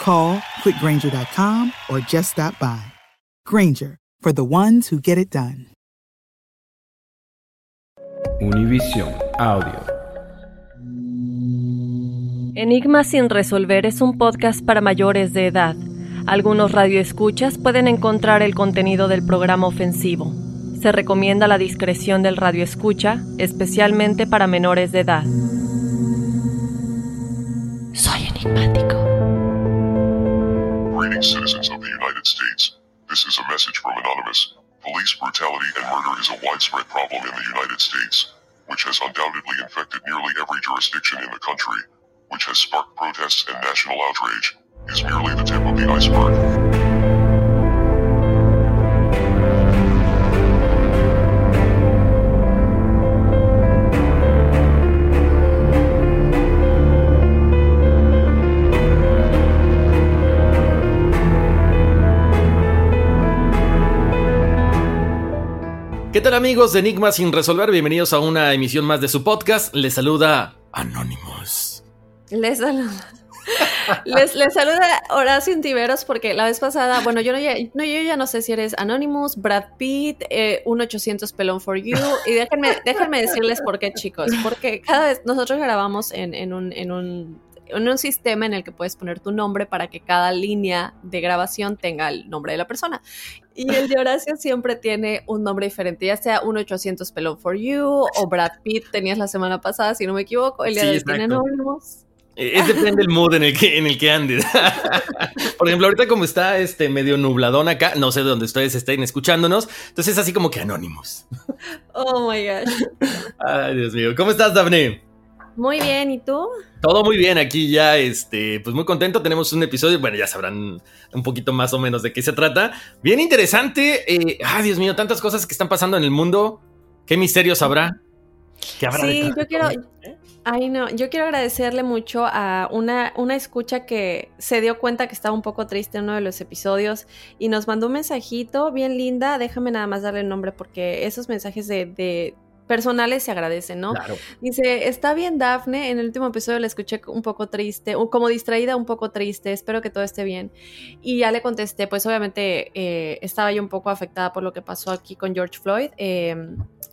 Call quickgranger.com or just stop by. Granger, for the ones who get it done. Univision Audio. Enigma sin resolver es un podcast para mayores de edad. Algunos radioescuchas pueden encontrar el contenido del programa ofensivo. Se recomienda la discreción del radioescucha, especialmente para menores de edad. Soy enigmático. Citizens of the United States. This is a message from Anonymous. Police brutality and murder is a widespread problem in the United States, which has undoubtedly infected nearly every jurisdiction in the country, which has sparked protests and national outrage, is merely the tip of the iceberg. ¿Qué tal amigos de Enigma sin resolver? Bienvenidos a una emisión más de su podcast. Les saluda Anonymous. Les saluda. Les, les saluda Horacio Intiveros porque la vez pasada, bueno, yo, no, ya, no, yo ya no sé si eres Anonymous, Brad Pitt, eh, un 800 pelón for you. Y déjenme, déjenme decirles por qué, chicos. Porque cada vez nosotros grabamos en, en, un, en un sistema en el que puedes poner tu nombre para que cada línea de grabación tenga el nombre de la persona. Y el de Horacio siempre tiene un nombre diferente, ya sea un 800 pelón for you o Brad Pitt tenías la semana pasada, si no me equivoco. El día Sí, de hoy tiene. Anonymous. Eh, Es depende del mood en el que, en el que andes. Por ejemplo, ahorita como está este medio nubladón acá, no sé de dónde ustedes estén escuchándonos, entonces es así como que Anonymous. Oh my gosh. Ay, Dios mío. ¿Cómo estás, Daphne? Muy bien, ¿y tú? Todo muy bien aquí ya, este, pues muy contento. Tenemos un episodio, bueno, ya sabrán un poquito más o menos de qué se trata. Bien interesante. eh, ay, Dios mío, tantas cosas que están pasando en el mundo. ¿Qué misterios habrá? ¿Qué habrá Sí, yo quiero, todo? ay no, yo quiero agradecerle mucho a una, una escucha que se dio cuenta que estaba un poco triste en uno de los episodios y nos mandó un mensajito bien linda. Déjame nada más darle el nombre porque esos mensajes de, de personales se agradecen, ¿no? Claro. Dice, está bien Dafne, en el último episodio la escuché un poco triste, o como distraída un poco triste, espero que todo esté bien. Y ya le contesté, pues obviamente eh, estaba yo un poco afectada por lo que pasó aquí con George Floyd. eh,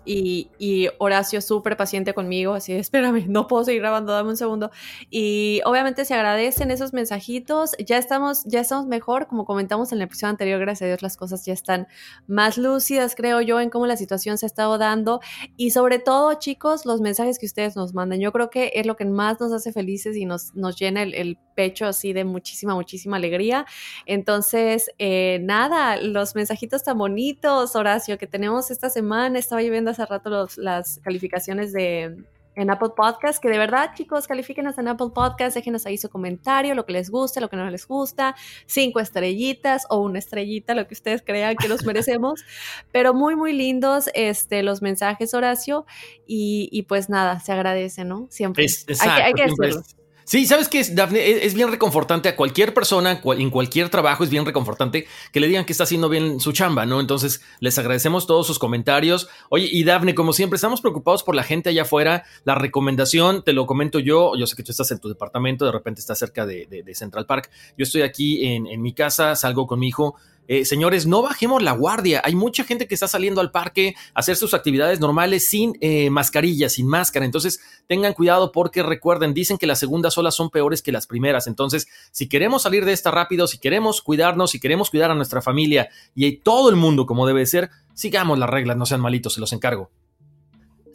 y, y Horacio súper paciente conmigo, así, espérame, no puedo seguir grabando, dame un segundo. Y obviamente se agradecen esos mensajitos, ya estamos, ya estamos mejor, como comentamos en la episodio anterior, gracias a Dios las cosas ya están más lúcidas, creo yo, en cómo la situación se ha estado dando y sobre todo, chicos, los mensajes que ustedes nos mandan, yo creo que es lo que más nos hace felices y nos, nos llena el, el pecho así de muchísima, muchísima alegría. Entonces, eh, nada, los mensajitos tan bonitos, Horacio, que tenemos esta semana, estaba lloviendo hace rato los, las calificaciones de en Apple Podcast, que de verdad, chicos, califíquenos en Apple Podcast, déjenos ahí su comentario, lo que les gusta, lo que no les gusta, cinco estrellitas o una estrellita, lo que ustedes crean que los merecemos, pero muy, muy lindos este, los mensajes, Horacio, y, y pues nada, se agradece, ¿no? Siempre. Es, exacto, hay, hay que decirlo. Sí, ¿sabes qué es, Dafne? Es, bien reconfortante a cualquier persona, en cualquier trabajo, es bien reconfortante que le digan que está haciendo bien su chamba, ¿no? Entonces, les agradecemos todos sus comentarios. Oye, y Dafne, como siempre, estamos preocupados por la gente allá afuera. La recomendación, te lo comento yo, yo sé que tú estás en tu departamento, de repente estás cerca de, Central Park. Yo estoy aquí en, en mi casa, salgo con mi hijo eh, señores, no bajemos la guardia. Hay mucha gente que está saliendo al parque a hacer sus actividades normales sin eh, mascarilla, sin máscara. Entonces, tengan cuidado porque recuerden, dicen que las segundas olas son peores que las primeras. Entonces, si queremos salir de esta rápido, si queremos cuidarnos, si queremos cuidar a nuestra familia y todo el mundo como debe ser, sigamos las reglas, no sean malitos, se los encargo.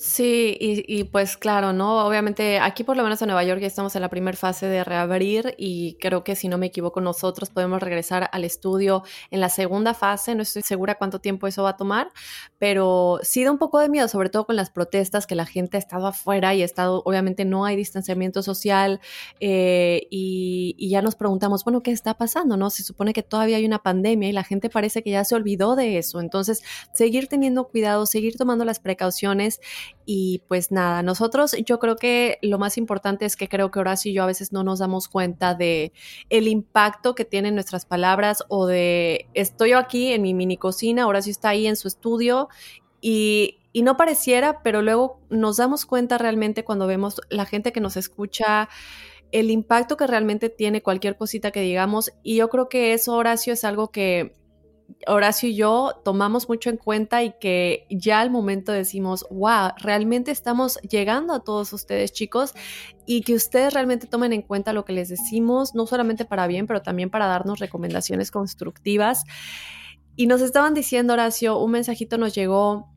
Sí, y, y, pues claro, ¿no? Obviamente aquí por lo menos en Nueva York ya estamos en la primera fase de reabrir y creo que si no me equivoco nosotros podemos regresar al estudio en la segunda fase, no estoy segura cuánto tiempo eso va a tomar, pero sí da un poco de miedo, sobre todo con las protestas que la gente ha estado afuera y ha estado, obviamente no hay distanciamiento social eh, y, y ya nos preguntamos, bueno, ¿qué está pasando? ¿No? Se supone que todavía hay una pandemia y la gente parece que ya se olvidó de eso, entonces seguir teniendo cuidado, seguir tomando las precauciones y pues nada, nosotros yo creo que lo más importante es que creo que Horacio y yo a veces no nos damos cuenta de el impacto que tienen nuestras palabras o de estoy aquí en mi mini cocina, Horacio está ahí en su estudio y, y no pareciera, pero luego nos damos cuenta realmente cuando vemos la gente que nos escucha el impacto que realmente tiene cualquier cosita que digamos y yo creo que eso Horacio es algo que Horacio y yo tomamos mucho en cuenta y que ya al momento decimos, wow, realmente estamos llegando a todos ustedes chicos y que ustedes realmente tomen en cuenta lo que les decimos, no solamente para bien, pero también para darnos recomendaciones constructivas. Y nos estaban diciendo, Horacio, un mensajito nos llegó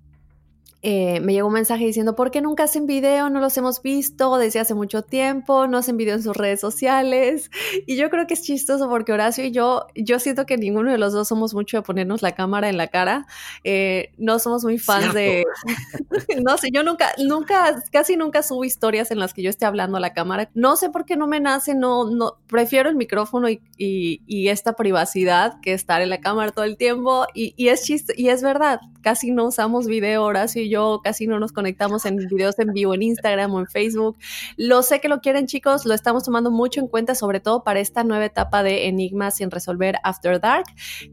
eh, me llegó un mensaje diciendo, ¿por qué nunca hacen video? No los hemos visto desde hace mucho tiempo, no hacen video en sus redes sociales. Y yo creo que es chistoso porque Horacio y yo, yo siento que ninguno de los dos somos mucho de ponernos la cámara en la cara. Eh, no somos muy fans de... no sé, yo nunca, nunca, casi nunca subo historias en las que yo esté hablando a la cámara. No sé por qué no me nace, no, no, prefiero el micrófono y, y, y esta privacidad que estar en la cámara todo el tiempo. Y, y es chiste, y es verdad, casi no usamos video, Horacio y yo casi no nos conectamos en videos en vivo en Instagram o en Facebook. Lo sé que lo quieren chicos, lo estamos tomando mucho en cuenta, sobre todo para esta nueva etapa de Enigmas sin resolver After Dark,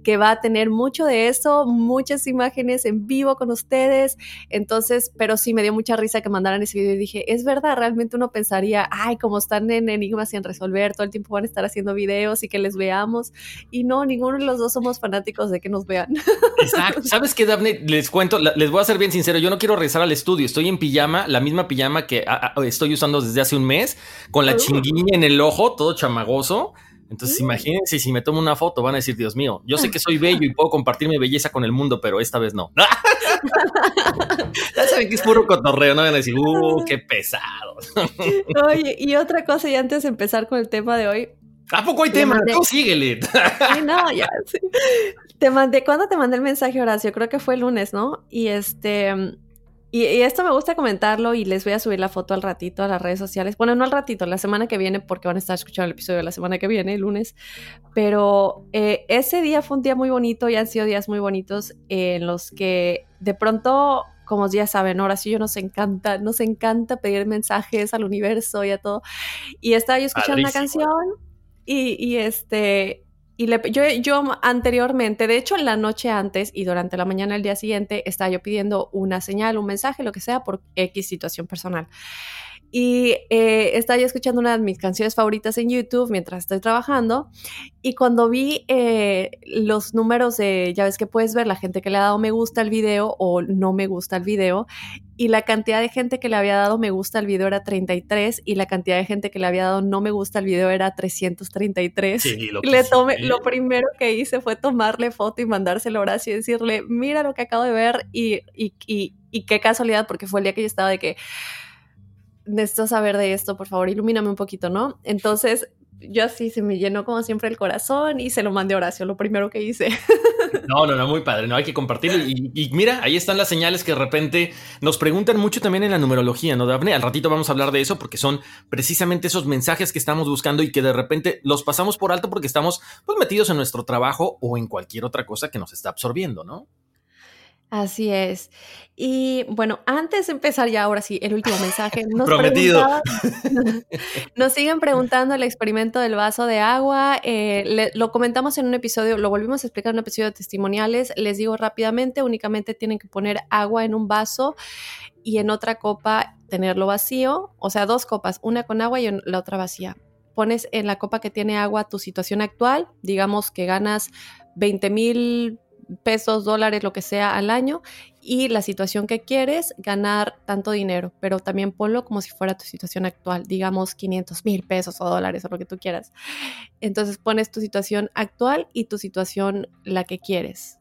que va a tener mucho de eso, muchas imágenes en vivo con ustedes. Entonces, pero sí me dio mucha risa que mandaran ese video y dije, es verdad, realmente uno pensaría, ay, como están en Enigmas sin resolver, todo el tiempo van a estar haciendo videos y que les veamos. Y no, ninguno de los dos somos fanáticos de que nos vean. Exacto. ¿Sabes qué, Daphne? Les cuento, les voy a ser bien sincero, yo no quiero regresar al estudio. Estoy en pijama, la misma pijama que a, a, estoy usando desde hace un mes, con la chinguilla en el ojo, todo chamagoso. Entonces, imagínense si me tomo una foto, van a decir, Dios mío, yo sé que soy bello y puedo compartir mi belleza con el mundo, pero esta vez no. ya saben que es puro cotorreo, no van a decir, uh, qué pesado. Oye, y otra cosa, y antes de empezar con el tema de hoy. ¿A poco hay tema? Mandé... No, síguele. sí, no, ya. Sí. Te mandé, ¿cuándo te mandé el mensaje, Horacio? Creo que fue el lunes, ¿no? Y este y, y, esto me gusta comentarlo y les voy a subir la foto al ratito a las redes sociales. Bueno, no al ratito, la semana que viene, porque van a estar escuchando el episodio de la semana que viene, el lunes. Pero eh, ese día fue un día muy bonito y han sido días muy bonitos en los que de pronto como ya saben, ahora sí yo nos encanta, nos encanta pedir mensajes al universo y a todo. Y estaba yo escuchando Padrísimo. una canción y, este, y yo, yo anteriormente, de hecho la noche antes y durante la mañana del día siguiente, estaba yo pidiendo una señal, un mensaje, lo que sea, por X situación personal. y eh, estaba yo escuchando una de mis canciones favoritas en YouTube mientras estoy trabajando y cuando vi eh, los números de, ya ves que puedes ver la gente que le ha dado me gusta al video o no me gusta al video y la cantidad de gente que le había dado me gusta al video era 33 y la cantidad de gente que le había dado no me gusta al video era 333. Sí, lo, le tomé, lo primero que hice fue tomarle foto y mandárselo a Horacio y decirle, mira lo que acabo de ver y, y, y, y qué casualidad porque fue el día que yo estaba de que necesito saber de esto, por favor, ilumíname un poquito, ¿no? Entonces, yo así se me llenó como siempre el corazón y se lo mandé a Horacio, lo primero que hice. No, no, no, muy padre, no hay que compartirlo. Y, mira, ahí están las señales que de repente nos preguntan mucho también en la numerología, ¿no, Daphne? Al ratito vamos a hablar de eso porque son precisamente esos mensajes que estamos buscando y que de repente los pasamos por alto porque estamos pues metidos en nuestro trabajo o en cualquier otra cosa que nos está absorbiendo, ¿no? Así es. Y bueno, antes de empezar ya, ahora sí, el último mensaje. Nos Prometido. Nos siguen preguntando el experimento del vaso de agua. Eh, lo comentamos en un episodio, lo volvimos a explicar en un episodio de testimoniales. Les digo rápidamente, únicamente tienen que poner agua en un vaso y en otra copa tenerlo vacío. O sea, dos copas, una con agua y la otra vacía. Pones en la copa que tiene agua tu situación actual, digamos que ganas 20 mil pesos, dólares, lo que sea al año y la situación que quieres, ganar tanto dinero, pero también ponlo como si fuera tu situación actual, digamos 500 mil pesos o dólares o lo que tú quieras. Entonces pones tu situación actual y tu situación la que quieres.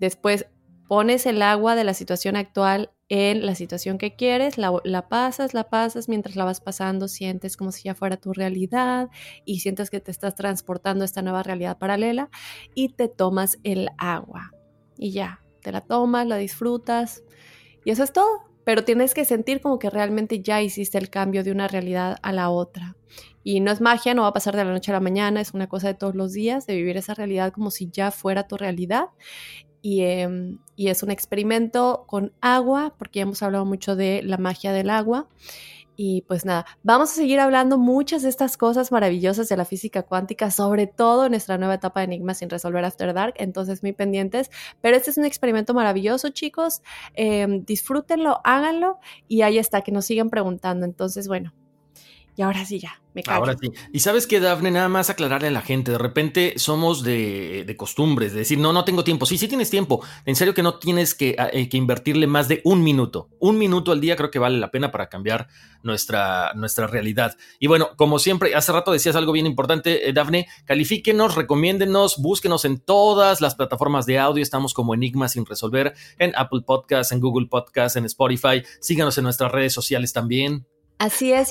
Después pones el agua de la situación actual en la situación que quieres, la, pasas, la pasas, mientras la vas pasando sientes como si ya fuera tu realidad y sientes que te estás transportando a esta nueva realidad paralela y te tomas el agua y ya, te la tomas, la disfrutas y eso es todo. Pero tienes que sentir como que realmente ya hiciste el cambio de una realidad a la otra. Y no es magia, no va a pasar de la noche a la mañana, es una cosa de todos los días, de vivir esa realidad como si ya fuera tu realidad Em, y, es un experimento con agua, porque ya hemos hablado mucho de la magia del agua. Y pues nada, vamos a seguir hablando muchas de estas cosas maravillosas de la física cuántica, sobre todo en nuestra nueva etapa de enigmas sin resolver After Dark, entonces muy pendientes. Pero este es un experimento maravilloso, chicos. Em, disfrútenlo, háganlo y ahí está, que nos sigan preguntando. Entonces, bueno, y ahora sí ya, me callo. Ahora sí. Y sabes que, Dafne, nada más aclararle a la gente, de repente somos de, costumbres, de decir, no, no tengo tiempo. Sí, sí tienes tiempo. En serio que no tienes que, eh, que, invertirle más de un minuto. Un minuto al día creo que vale la pena para cambiar nuestra, nuestra realidad. Y bueno, como siempre, hace rato decías algo bien importante, eh, Dafne, califíquenos, recomiéndenos, búsquenos en todas las plataformas de audio. Estamos como Enigmas sin resolver en Apple Podcasts, en Google Podcasts, en Spotify. Síganos en nuestras redes sociales también. Así es,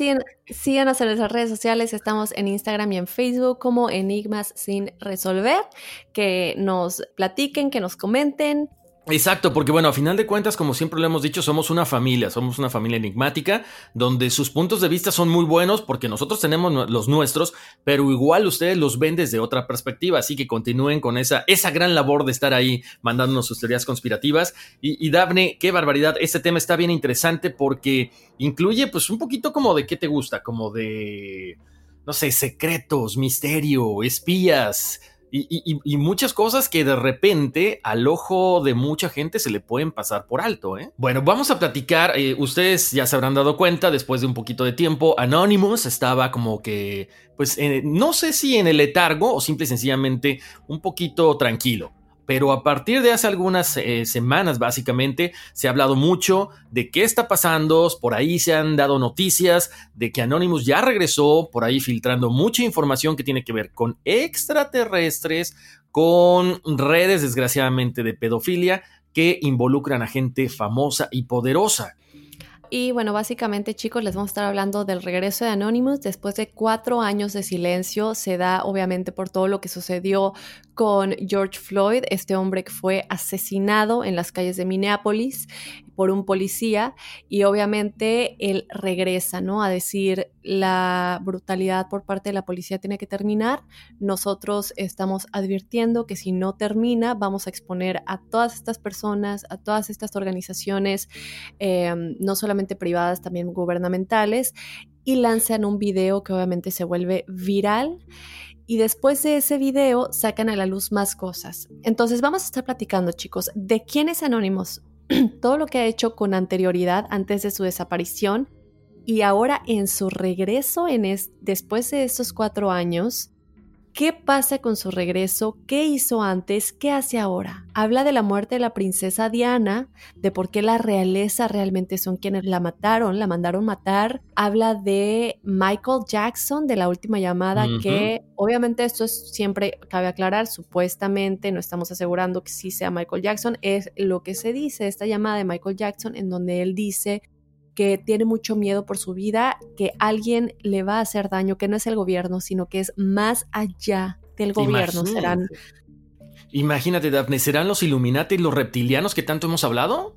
síganos en nuestras redes sociales, estamos en Instagram y en Facebook como Enigmas sin resolver, que nos platiquen, que nos comenten, Exacto, porque bueno, a final de cuentas, como siempre lo hemos dicho, somos una familia, somos una familia enigmática, donde sus puntos de vista son muy buenos porque nosotros tenemos los nuestros, pero igual ustedes los ven desde otra perspectiva, así que continúen con esa, esa gran labor de estar ahí mandándonos sus teorías conspirativas. Y, y Dafne, qué barbaridad, este tema está bien interesante porque incluye pues un poquito como de qué te gusta, como de, no sé, secretos, misterio, espías y, muchas cosas que de repente al ojo de mucha gente se le pueden pasar por alto. ¿eh? Bueno, vamos a platicar. Eh, ustedes ya se habrán dado cuenta, después de un poquito de tiempo, Anonymous estaba como que, pues, no sé si en el letargo o simple y sencillamente un poquito tranquilo. Pero a partir de hace algunas eh, semanas, básicamente, se ha hablado mucho de qué está pasando. Por ahí se han dado noticias de que Anonymous ya regresó, por ahí filtrando mucha información que tiene que ver con extraterrestres, con redes, desgraciadamente, de pedofilia que involucran a gente famosa y poderosa. Y bueno, básicamente chicos, les vamos a estar hablando del regreso de Anonymous. Después de cuatro años de silencio, se da obviamente por todo lo que sucedió con George Floyd, este hombre que fue asesinado en las calles de Minneapolis por un policía y obviamente él regresa, ¿no? A decir la brutalidad por parte de la policía tiene que terminar. Nosotros estamos advirtiendo que si no termina vamos a exponer a todas estas personas, a todas estas organizaciones, em, no solamente privadas, también gubernamentales, y lanzan un video que obviamente se vuelve viral y después de ese video sacan a la luz más cosas. Entonces vamos a estar platicando, chicos, de quién es Anónimos, todo lo que ha hecho con anterioridad antes de su desaparición y ahora en su regreso, en después de estos cuatro años, ¿Qué pasa con su regreso? ¿Qué hizo antes? ¿Qué hace ahora? Habla de la muerte de la princesa Diana, de por qué la realeza realmente son quienes la mataron, la mandaron matar. Habla de Michael Jackson, de la última llamada, que obviamente esto es siempre, cabe aclarar, supuestamente, no estamos asegurando que sí sea Michael Jackson, es lo que se dice, esta llamada de Michael Jackson, en donde él dice que tiene mucho miedo por su vida, que alguien le va a hacer daño, que no es el gobierno, sino que es más allá del gobierno. Imagínate. Serán. Imagínate, Daphne, ¿serán los Illuminati y los reptilianos que tanto hemos hablado?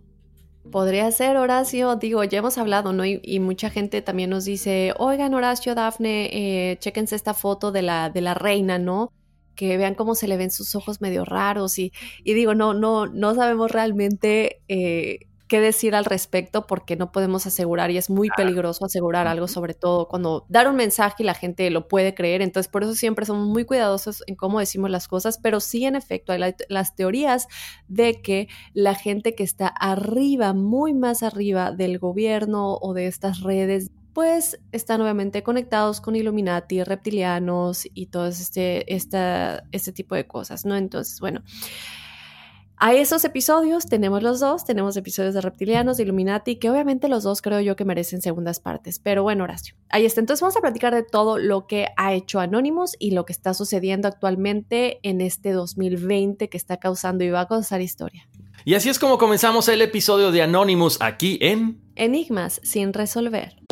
Podría ser, Horacio. Digo, ya hemos hablado, ¿no? Y, mucha gente también nos dice, oigan, Horacio, Dafne, eh, chéquense esta foto de la, de la reina, ¿no? Que vean cómo se le ven sus ojos medio raros. Y, y digo, no, no, no sabemos realmente eh, qué decir al respecto porque no podemos asegurar y es muy peligroso asegurar algo, sobre todo cuando dar un mensaje y la gente lo puede creer. Entonces, por eso siempre somos muy cuidadosos en cómo decimos las cosas, pero sí, en efecto, hay las teorías de que la gente que está arriba, muy más arriba del gobierno o de estas redes, pues están obviamente conectados con Illuminati, reptilianos y todo este, esta, este tipo de cosas, ¿no? Entonces, bueno. A esos episodios tenemos los dos, tenemos episodios de Reptilianos, de Illuminati, que obviamente los dos creo yo que merecen segundas partes. Pero bueno, Horacio, ahí está. Entonces vamos a platicar de todo lo que ha hecho Anonymous y lo que está sucediendo actualmente en este 2020 que está causando y va a causar historia. Y así es como comenzamos el episodio de Anonymous aquí en Enigmas sin resolver.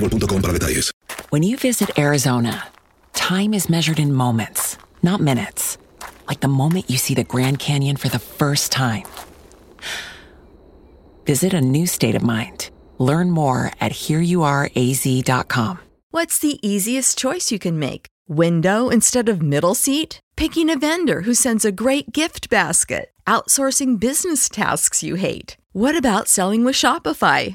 boostmobile.com para detalles. When you visit Arizona, time is measured in moments, not minutes. Like the moment you see the Grand Canyon for the first time. Visit a new state of mind. Learn more at hereyouareaz.com. What's the easiest choice you can make? Window instead of middle seat? Picking a vendor who sends a great gift basket? Outsourcing business tasks you hate? What about selling with Shopify?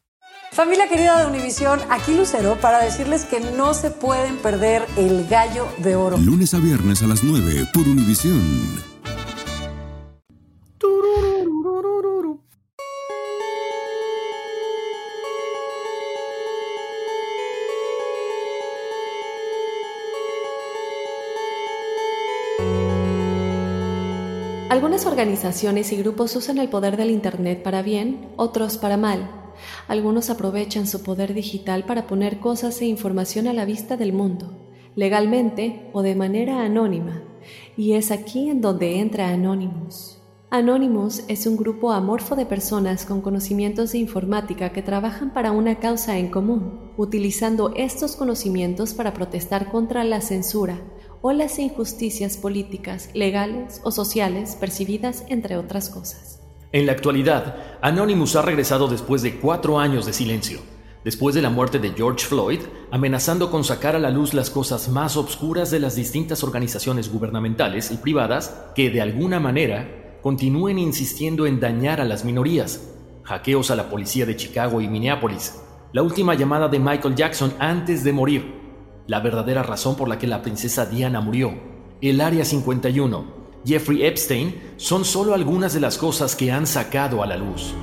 Familia querida de Univisión, aquí Lucero para decirles que no se pueden perder el gallo de oro. Lunes a viernes a las 9 por Univisión. Algunas organizaciones y grupos usan el poder del Internet para bien, otros para mal. Algunos aprovechan su poder digital para poner cosas e información a la vista del mundo, legalmente o de manera anónima, y es aquí en donde entra Anonymous. Anonymous es un grupo amorfo de personas con conocimientos de informática que trabajan para una causa en común, utilizando estos conocimientos para protestar contra la censura, o las injusticias políticas, legales o sociales percibidas, entre otras cosas. En la actualidad, Anonymous ha regresado después de cuatro años de silencio, después de la muerte de George Floyd, amenazando con sacar a la luz las cosas más obscuras de las distintas organizaciones gubernamentales y privadas que, de alguna manera, continúen insistiendo en dañar a las minorías, hackeos a la policía de Chicago y Minneapolis, la última llamada de Michael Jackson antes de morir, la verdadera razón por la que la princesa Diana murió, el Área 51, Jeffrey Epstein, son solo algunas de las cosas que han sacado a la luz.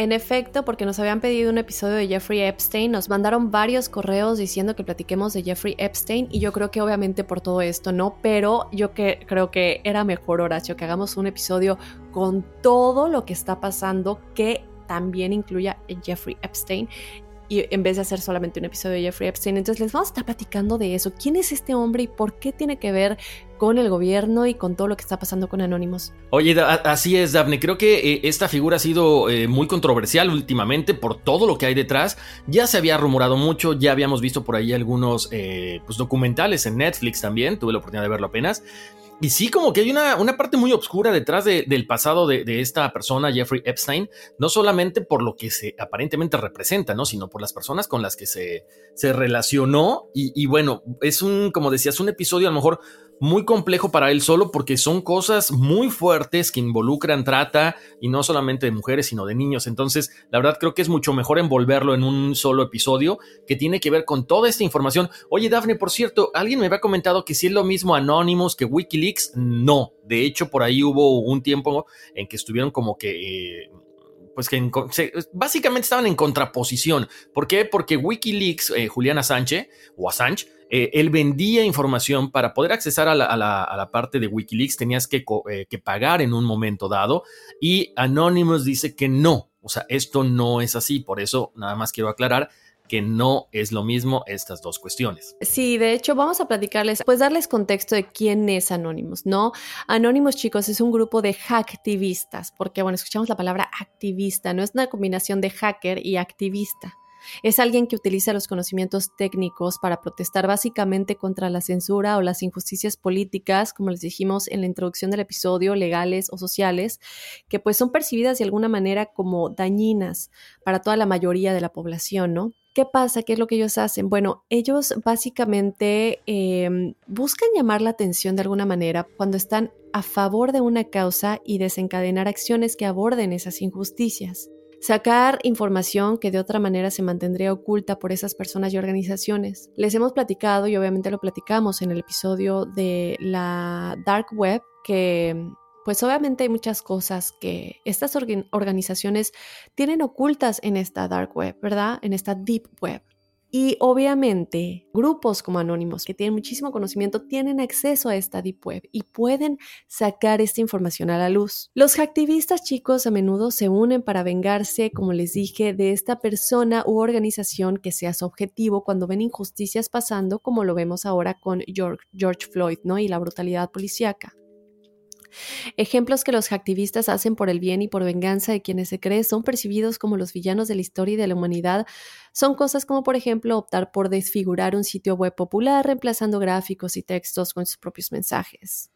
En efecto, porque nos habían pedido un episodio de Jeffrey Epstein, nos mandaron varios correos diciendo que platiquemos de Jeffrey Epstein y yo creo que obviamente por todo esto no, pero yo que, creo que era mejor Horacio que hagamos un episodio con todo lo que está pasando que también incluya Jeffrey Epstein y en vez de hacer solamente un episodio de Jeffrey Epstein. Entonces les vamos a estar platicando de eso. ¿Quién es este hombre y por qué tiene que ver con el gobierno y con todo lo que está pasando con Anonymous? Oye, así es, Daphne. Creo que eh, esta figura ha sido eh, muy controversial últimamente por todo lo que hay detrás. Ya se había rumorado mucho, ya habíamos visto por ahí algunos eh, pues, documentales en Netflix también. Tuve la oportunidad de verlo apenas. Y sí, como que hay una, una parte muy oscura detrás del pasado de, esta persona, Jeffrey Epstein, no solamente por lo que se aparentemente representa, ¿no? Sino por las personas con las que se, se relacionó. Y bueno, es un, como decías, un episodio a lo mejor muy complejo para él solo porque son cosas muy fuertes que involucran trata y no solamente de mujeres sino de niños. Entonces, la verdad creo que es mucho mejor envolverlo en un solo episodio que tiene que ver con toda esta información. Oye, Dafne, por cierto, alguien me había comentado que si es lo mismo Anonymous que Wikileaks, no. De hecho, por ahí hubo un tiempo en que estuvieron como que... Eh, pues que básicamente estaban en contraposición. ¿Por qué? Porque Wikileaks, eh, Juliana Sánchez o Assange, eh, él vendía información para poder accesar a la, parte de Wikileaks, tenías que, eh, que, pagar en un momento dado y Anonymous dice que no, o sea, esto no es así, por eso nada más quiero aclarar que no es lo mismo estas dos cuestiones. Sí, de hecho vamos a platicarles, pues darles contexto de quién es Anonymous, ¿no? Anonymous, chicos, es un grupo de hacktivistas, porque bueno, escuchamos la palabra activista, no es una combinación de hacker y activista. Es alguien que utiliza los conocimientos técnicos para protestar básicamente contra la censura o las injusticias políticas, como les dijimos en la introducción del episodio, legales o sociales, que pues son percibidas de alguna manera como dañinas para toda la mayoría de la población, ¿no? ¿Qué pasa? ¿Qué es lo que ellos hacen? Bueno, ellos básicamente em, buscan llamar la atención de alguna manera cuando están a favor de una causa y desencadenar acciones que aborden esas injusticias sacar información que de otra manera se mantendría oculta por esas personas y organizaciones. Les hemos platicado y obviamente lo platicamos en el episodio de la Dark Web que pues obviamente hay muchas cosas que estas organizaciones tienen ocultas en esta dark web, ¿verdad? En esta deep web. Y obviamente grupos como Anónimos, que tienen muchísimo conocimiento, tienen acceso a esta deep web y pueden sacar esta información a la luz. Los activistas chicos a menudo se unen para vengarse, como les dije, de esta persona u organización que sea su objetivo cuando ven injusticias pasando, como lo vemos ahora con George, George Floyd, ¿no? Y la brutalidad policíaca. Ejemplos que los activistas hacen por el bien y por venganza de quienes se cree son percibidos como los villanos de la historia y de la humanidad son cosas como, por ejemplo, optar por desfigurar un sitio web popular reemplazando gráficos y textos con sus propios mensajes.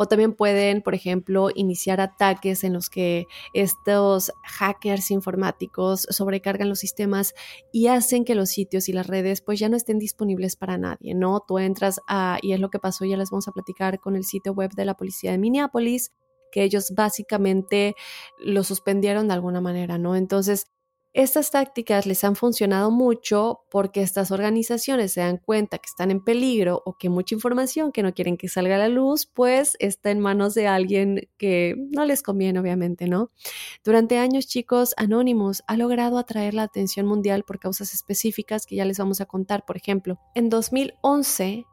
O también pueden, por ejemplo, iniciar ataques en los que estos hackers informáticos sobrecargan los sistemas y hacen que los sitios y las redes pues ya no estén disponibles para nadie, ¿no? Tú entras a, y es lo que pasó, ya les vamos a platicar con el sitio web de la policía de Minneapolis, que ellos básicamente lo suspendieron de alguna manera, ¿no? Entonces, estas tácticas les han funcionado mucho porque estas organizaciones se dan cuenta que están en peligro o que mucha información que no quieren que salga a la luz, pues está en manos de alguien que no les conviene, obviamente, ¿no? Durante años, chicos, Anonymous ha logrado atraer la atención mundial por causas específicas que ya les vamos a contar. Por ejemplo, en 2011,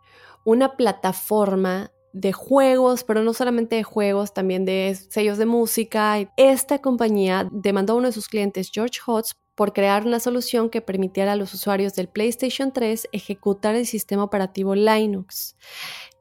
una plataforma de juegos, pero no solamente de juegos, también de sellos de música. Esta compañía demandó a uno de sus clientes, George Hotz, por crear una solución que permitiera a los usuarios del PlayStation 3 ejecutar el sistema operativo Linux.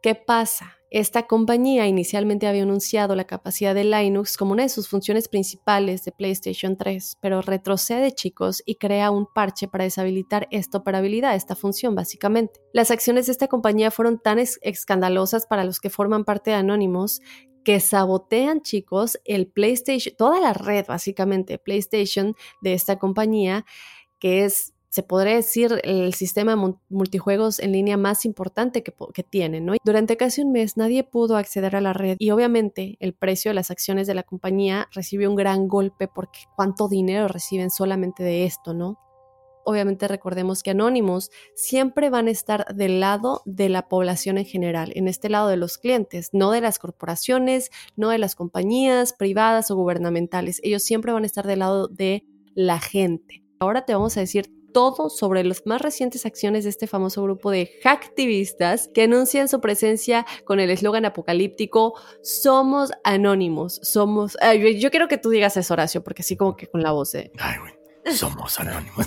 ¿Qué pasa? Esta compañía inicialmente había anunciado la capacidad de Linux como una de sus funciones principales de PlayStation 3, pero retrocede chicos y crea un parche para deshabilitar esta operabilidad, esta función básicamente. Las acciones de esta compañía fueron tan escandalosas para los que forman parte de Anonymous que sabotean, chicos, el PlayStation, toda la red básicamente PlayStation de esta compañía, que es se podría decir, el sistema multijuegos en línea más importante que, que tienen. ¿no? Durante casi un mes nadie pudo acceder a la red y obviamente el precio de las acciones de la compañía recibió un gran golpe porque cuánto dinero reciben solamente de esto, ¿no? obviamente recordemos que Anonymous siempre van a estar del lado de la población en general, en este lado de los clientes, no de las corporaciones, no de las compañías privadas o gubernamentales. Ellos siempre van a estar del lado de la gente. Ahora te vamos a decir todo sobre las más recientes acciones de este famoso grupo de hacktivistas que anuncian su presencia con el eslogan apocalíptico Somos anónimos, somos... yo quiero que tú digas eso, Horacio, porque así como que con la voz de... Ay, güey. Somos anónimos.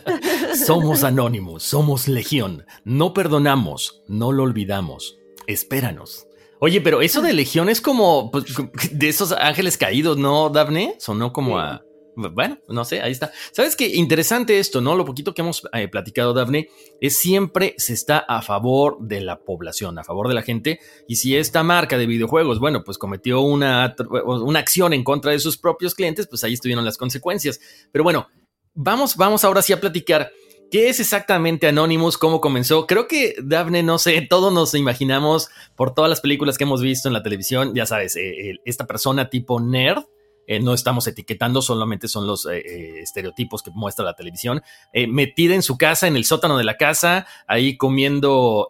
somos anónimos, somos legión. No perdonamos, no lo olvidamos. Espéranos. Oye, pero eso de legión es como pues, de esos ángeles caídos, ¿no, Daphne? Sonó como a bueno, no sé, ahí está. ¿Sabes qué? Interesante esto, ¿no? Lo poquito que hemos eh, platicado, Daphne, es siempre se está a favor de la población, a favor de la gente. Y si esta marca de videojuegos, bueno, pues cometió una, una acción en contra de sus propios clientes, pues ahí estuvieron las consecuencias. Pero bueno, vamos, vamos ahora sí a platicar. ¿Qué es exactamente Anonymous? ¿Cómo comenzó? Creo que Daphne, no sé, todos nos imaginamos por todas las películas que hemos visto en la televisión, ya sabes, eh, esta persona tipo nerd, eh, no estamos etiquetando, solamente son los eh, eh, estereotipos que muestra la televisión, metida en su casa, en el sótano de la casa, ahí comiendo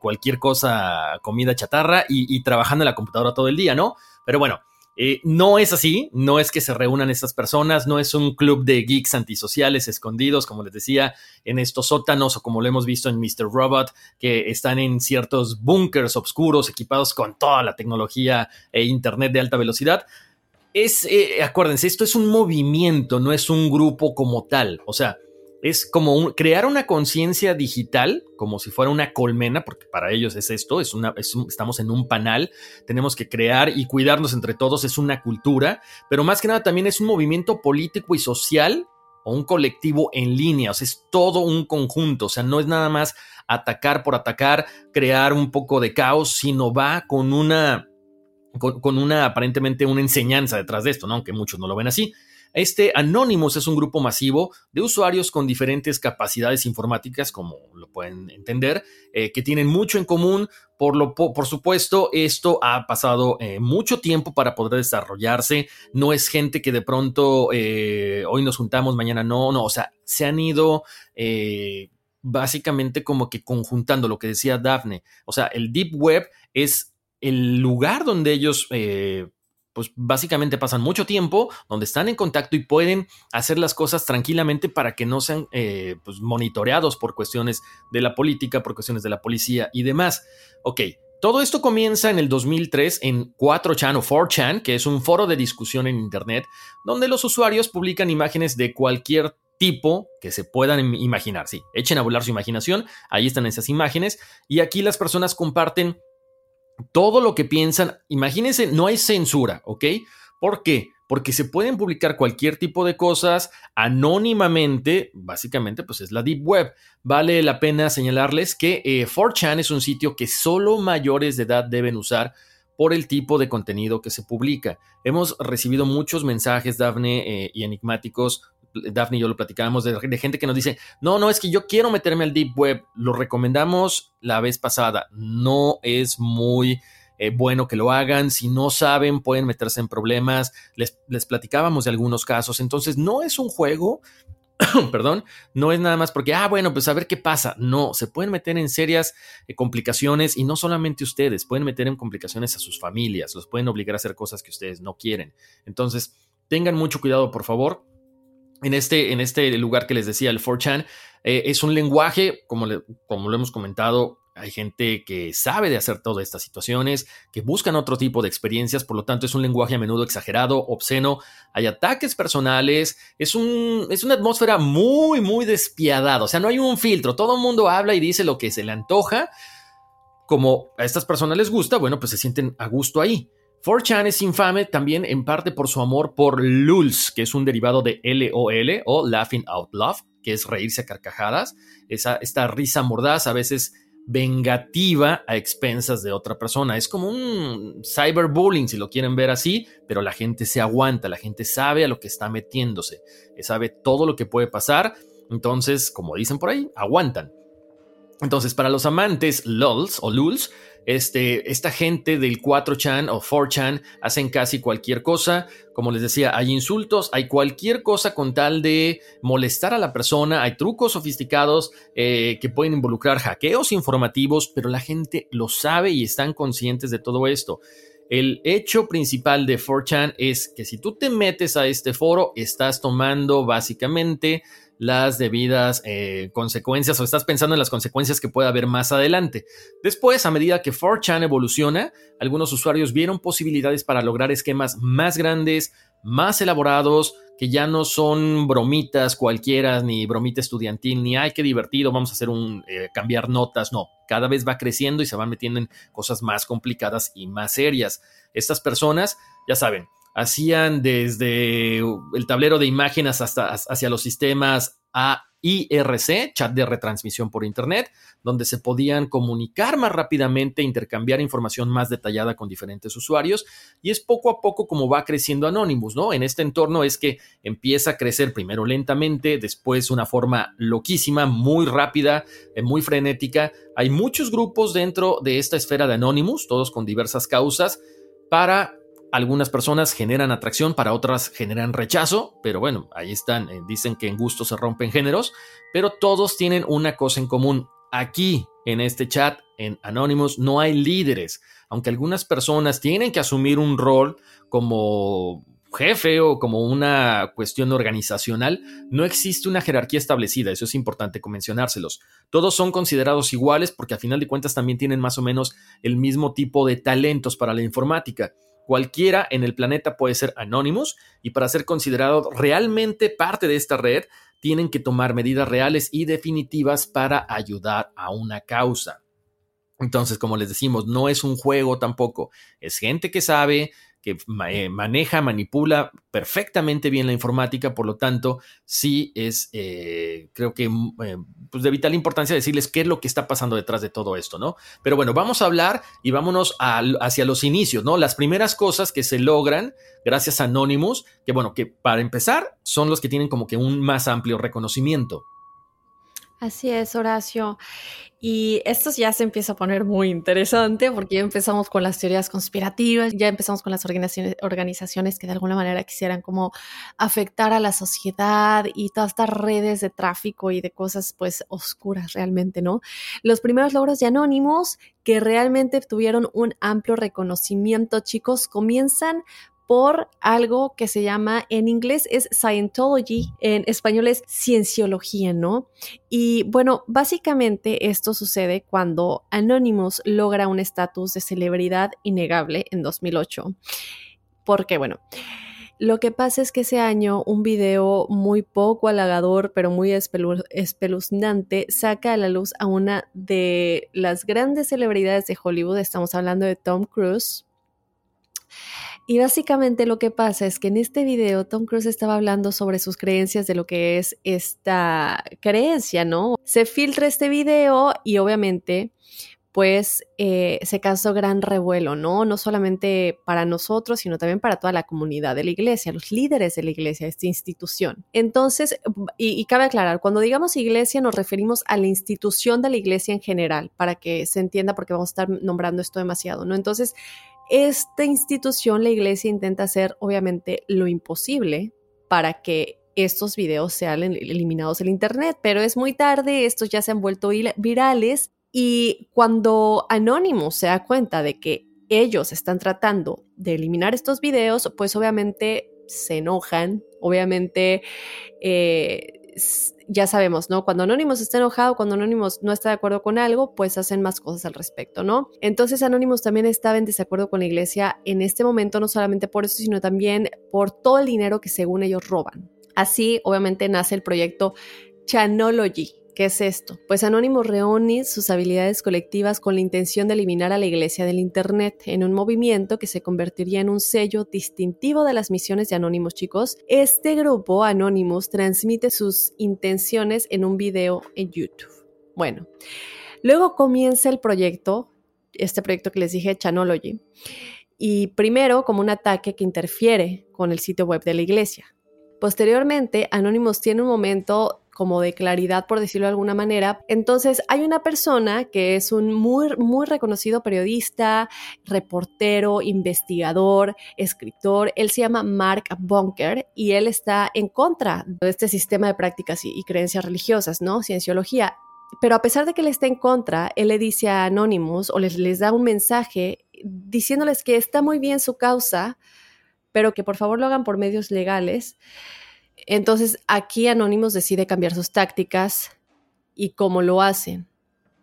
cualquier cosa, comida chatarra y, trabajando en la computadora todo el día, ¿no? Pero bueno, no es así, no es que se reúnan estas personas, no es un club de geeks antisociales escondidos, como les decía, en estos sótanos o como lo hemos visto en Mr. Robot, que están en ciertos búnkers oscuros equipados con toda la tecnología e internet de alta velocidad es, eh, acuérdense, esto es un movimiento, no es un grupo como tal. O sea, es como crear una conciencia digital, como si fuera una colmena, porque para ellos es esto, es una, estamos en un panal, tenemos que crear y cuidarnos entre todos, es una cultura, pero más que nada también es un movimiento político y social o un colectivo en línea, o sea, es todo un conjunto, o sea, no es nada más atacar por atacar, crear un poco de caos, sino va con una con, una aparentemente una enseñanza detrás de esto, aunque muchos no lo ven así. Este Anonymous es un grupo masivo de usuarios con diferentes capacidades informáticas, como lo pueden entender, eh, que tienen mucho en común. Por, lo, por supuesto, esto ha pasado eh, mucho tiempo para poder desarrollarse. No es gente que de pronto eh, hoy nos juntamos, mañana no, no. O sea, se han ido básicamente como que conjuntando lo que decía Daphne. O sea, el Deep Web es el lugar donde ellos, eh, pues básicamente pasan mucho tiempo, donde están en contacto y pueden hacer las cosas tranquilamente para que no sean eh, pues, monitoreados por cuestiones de la política, por cuestiones de la policía y demás. Ok, todo esto comienza en el 2003 en 4chan o 4chan, que es un foro de discusión en Internet, donde los usuarios publican imágenes de cualquier tipo que se puedan imaginar. Sí, echen a volar su imaginación, ahí están esas imágenes, y aquí las personas comparten todo lo que piensan. Imagínense, no hay censura, ¿ok? ¿Por qué? Porque se pueden publicar cualquier tipo de cosas anónimamente, básicamente pues es la Deep Web. Vale la pena señalarles que 4chan eh, es un sitio que solo mayores de edad deben usar por el tipo de contenido que se publica. Hemos recibido muchos mensajes, Dafne, eh, y enigmáticos Daphne y yo lo platicábamos, de, gente que nos dice, no, no, es que yo quiero meterme al Deep Web, lo recomendamos la vez pasada, no es muy eh, bueno que lo hagan, si no saben pueden meterse en problemas, les, platicábamos de algunos casos, entonces no es un juego, perdón, no es nada más porque, ah, bueno, pues a ver qué pasa. No, se pueden meter en serias eh, complicaciones y no solamente ustedes, pueden meter en complicaciones a sus familias, los pueden obligar a hacer cosas que ustedes no quieren. Entonces, tengan mucho cuidado, por favor en este, en este lugar que les decía, el 4chan, eh, es un lenguaje, como, como lo hemos comentado, hay gente que sabe de hacer todas estas situaciones, que buscan otro tipo de experiencias, por lo tanto es un lenguaje a menudo exagerado, obsceno, hay ataques personales, es, un, es una atmósfera muy, muy despiadada, o sea, no hay un filtro, todo el mundo habla y dice lo que se le antoja, como a estas personas les gusta, bueno, pues se sienten a gusto ahí. 4chan es infame también en parte por su amor por LULS, que es un derivado de LOL o Laughing Out Loud, que es reírse a carcajadas, esa, esta risa mordaz a veces vengativa a expensas de otra persona. Es como un cyberbullying, si lo quieren ver así, pero la gente se aguanta, la gente sabe a lo que está metiéndose, sabe todo lo que puede pasar, entonces, como dicen por ahí, aguantan. Entonces, para los amantes LOLs o LULs, este, esta gente del 4chan o 4chan hacen casi cualquier cosa. Como les decía, hay insultos, hay cualquier cosa con tal de molestar a la persona, hay trucos sofisticados eh, que pueden involucrar hackeos informativos, pero la gente lo sabe y están conscientes de todo esto. El hecho principal de 4chan es que si tú te metes a este foro, estás tomando básicamente las debidas eh, consecuencias o estás pensando en las consecuencias que puede haber más adelante. Después, a medida que 4chan evoluciona, algunos usuarios vieron posibilidades para lograr esquemas más grandes, más elaborados, que ya no son bromitas cualquiera, ni bromita estudiantil, ni ay, qué divertido, vamos a hacer un eh, cambiar notas. No, cada vez va creciendo y se van metiendo en cosas más complicadas y más serias. Estas personas, ya saben, hacían desde el tablero de imágenes hasta hacia los sistemas AIRC, chat de retransmisión por Internet, donde se podían comunicar más rápidamente, intercambiar información más detallada con diferentes usuarios. Y es poco a poco como va creciendo Anonymous, ¿no? En este entorno es que empieza a crecer primero lentamente, después una forma loquísima, muy rápida, eh, muy frenética. Hay muchos grupos dentro de esta esfera de Anonymous, todos con diversas causas, para algunas personas generan atracción, para otras generan rechazo, pero bueno, ahí están, eh, dicen que en gusto se rompen géneros, pero todos tienen una cosa en común. Aquí, en este chat, en Anonymous, no hay líderes, aunque algunas personas tienen que asumir un rol como jefe o como una cuestión organizacional, no existe una jerarquía establecida, eso es importante mencionárselos. Todos son considerados iguales porque a final de cuentas también tienen más o menos el mismo tipo de talentos para la informática. Cualquiera en el planeta puede ser Anonymous y para ser considerado realmente parte de esta red, tienen que tomar medidas reales y definitivas para ayudar a una causa. Entonces, como les decimos, no es un juego tampoco, es gente que sabe, que eh, maneja, manipula perfectamente bien la informática, por lo tanto, sí es, eh, creo que mm, eh, pues de vital importancia decirles qué es lo que está pasando detrás de todo esto, ¿no? Pero bueno, vamos a hablar y vámonos hacia los inicios, ¿no? Las primeras cosas que se logran gracias a Anonymous, que bueno, que para empezar son los que tienen como que un más amplio reconocimiento. Así es, Horacio. Y esto ya se empieza a poner muy interesante porque ya empezamos con las teorías conspirativas, ya empezamos con las organizaciones, organizaciones que de alguna manera quisieran como afectar a la sociedad y todas estas redes de tráfico y de cosas pues oscuras realmente, ¿no? Los primeros logros de Anónimos que realmente tuvieron un amplio reconocimiento, chicos, comienzan por algo que se llama, en inglés es Scientology, en español es cienciología, ¿no? Y bueno, básicamente esto sucede cuando Anonymous logra un estatus de celebridad innegable en 2008. Porque, bueno, lo que pasa es que ese año un video muy poco halagador, pero muy espeluznante, saca a la luz a una de las grandes celebridades de Hollywood. Estamos hablando de Tom Cruise. Y básicamente lo que pasa es que en este video Tom Cruise estaba hablando sobre sus creencias de lo que es esta creencia, ¿no? Se filtra este video y obviamente pues eh, se causó gran revuelo, ¿no? No solamente para nosotros, sino también para toda la comunidad de la iglesia, los líderes de la iglesia, esta institución. Entonces, y, y, cabe aclarar, cuando digamos iglesia nos referimos a la institución de la iglesia en general, para que se entienda porque vamos a estar nombrando esto demasiado, ¿no? Entonces, esta institución, la iglesia, intenta hacer obviamente lo imposible para que estos videos sean eliminados del Internet, pero es muy tarde, estos ya se han vuelto virales y cuando Anonymous se da cuenta de que ellos están tratando de eliminar estos videos, pues obviamente se enojan, obviamente eh, ya sabemos, ¿no? Cuando Anonymous está enojado, cuando Anonymous no está de acuerdo con algo, pues hacen más cosas al respecto, ¿no? Entonces Anonymous también estaba en desacuerdo con la iglesia en este momento, no solamente por eso, sino también por todo el dinero que según ellos roban. Así, obviamente, nace el proyecto Chanology, ¿Qué es esto? Pues Anónimo reúne sus habilidades colectivas con la intención de eliminar a la iglesia del Internet en un movimiento que se convertiría en un sello distintivo de las misiones de Anónimos, chicos. Este grupo, Anónimos, transmite sus intenciones en un video en YouTube. Bueno, luego comienza el proyecto, este proyecto que les dije, Chanology, y primero como un ataque que interfiere con el sitio web de la iglesia. Posteriormente, Anonymous tiene un momento como de claridad, por decirlo de alguna manera. Entonces, hay una persona que es un muy, muy reconocido periodista, reportero, investigador, escritor. Él se llama Mark Bunker y él está en contra de este sistema de prácticas y, creencias religiosas, ¿no? Cienciología. Pero a pesar de que él está en contra, él le dice a Anonymous o les da un mensaje diciéndoles que está muy bien su causa, pero que por favor lo hagan por medios legales. Entonces aquí Anonymous decide cambiar sus tácticas y cómo lo hacen.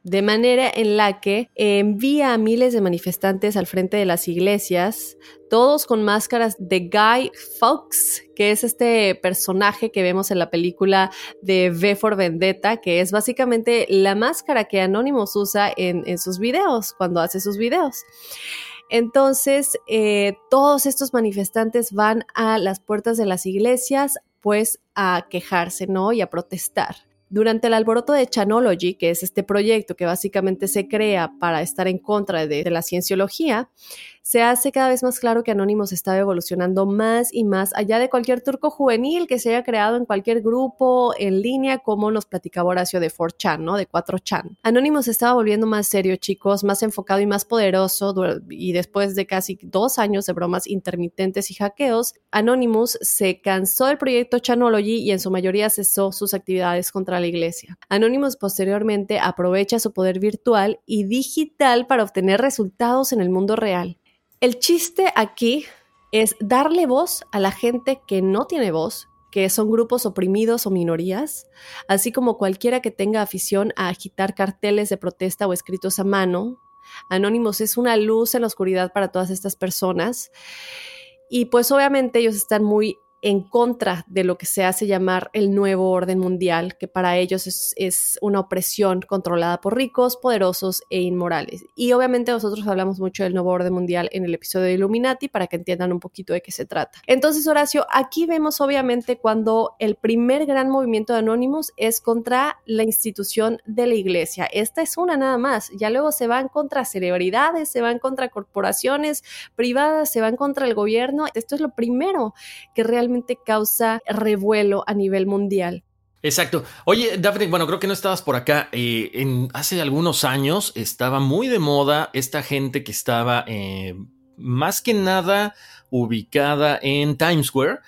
De manera en la que envía a miles de manifestantes al frente de las iglesias, todos con máscaras de Guy Fawkes, que es este personaje que vemos en la película de V for Vendetta, que es básicamente la máscara que Anonymous usa en, sus videos, cuando hace sus videos. Entonces, eh, todos estos manifestantes van a las puertas de las iglesias, pues a quejarse, ¿no? Y a protestar. Durante el alboroto de Chanology, que es este proyecto que básicamente se crea para estar en contra de, de la cienciología, se hace cada vez más claro que Anonymous estaba evolucionando más y más allá de cualquier turco juvenil que se haya creado en cualquier grupo en línea, como nos platicaba Horacio de 4chan, ¿no? De 4chan. Anonymous estaba volviendo más serio, chicos, más enfocado y más poderoso, y después de casi dos años de bromas intermitentes y hackeos, Anonymous se cansó del proyecto Chanology y en su mayoría cesó sus actividades contra la iglesia. Anonymous posteriormente aprovecha su poder virtual y digital para obtener resultados en el mundo real. El chiste aquí es darle voz a la gente que no tiene voz, que son grupos oprimidos o minorías, así como cualquiera que tenga afición a agitar carteles de protesta o escritos a mano. Anónimos es una luz en la oscuridad para todas estas personas. Y pues obviamente ellos están muy en contra de lo que se hace llamar el nuevo orden mundial, que para ellos es, una opresión controlada por ricos, poderosos e inmorales. Y obviamente nosotros hablamos mucho del nuevo orden mundial en el episodio de Illuminati para que entiendan un poquito de qué se trata. Entonces, Horacio, aquí vemos obviamente cuando el primer gran movimiento de Anónimos es contra la institución de la iglesia. Esta es una nada más. Ya luego se van contra celebridades, se van contra corporaciones privadas, se van contra el gobierno. Esto es lo primero que realmente causa revuelo a nivel mundial. Exacto. Oye, Daphne, bueno, creo que no estabas por acá. Eh, en, hace algunos años estaba muy de moda esta gente que estaba eh, más que nada ubicada en Times Square,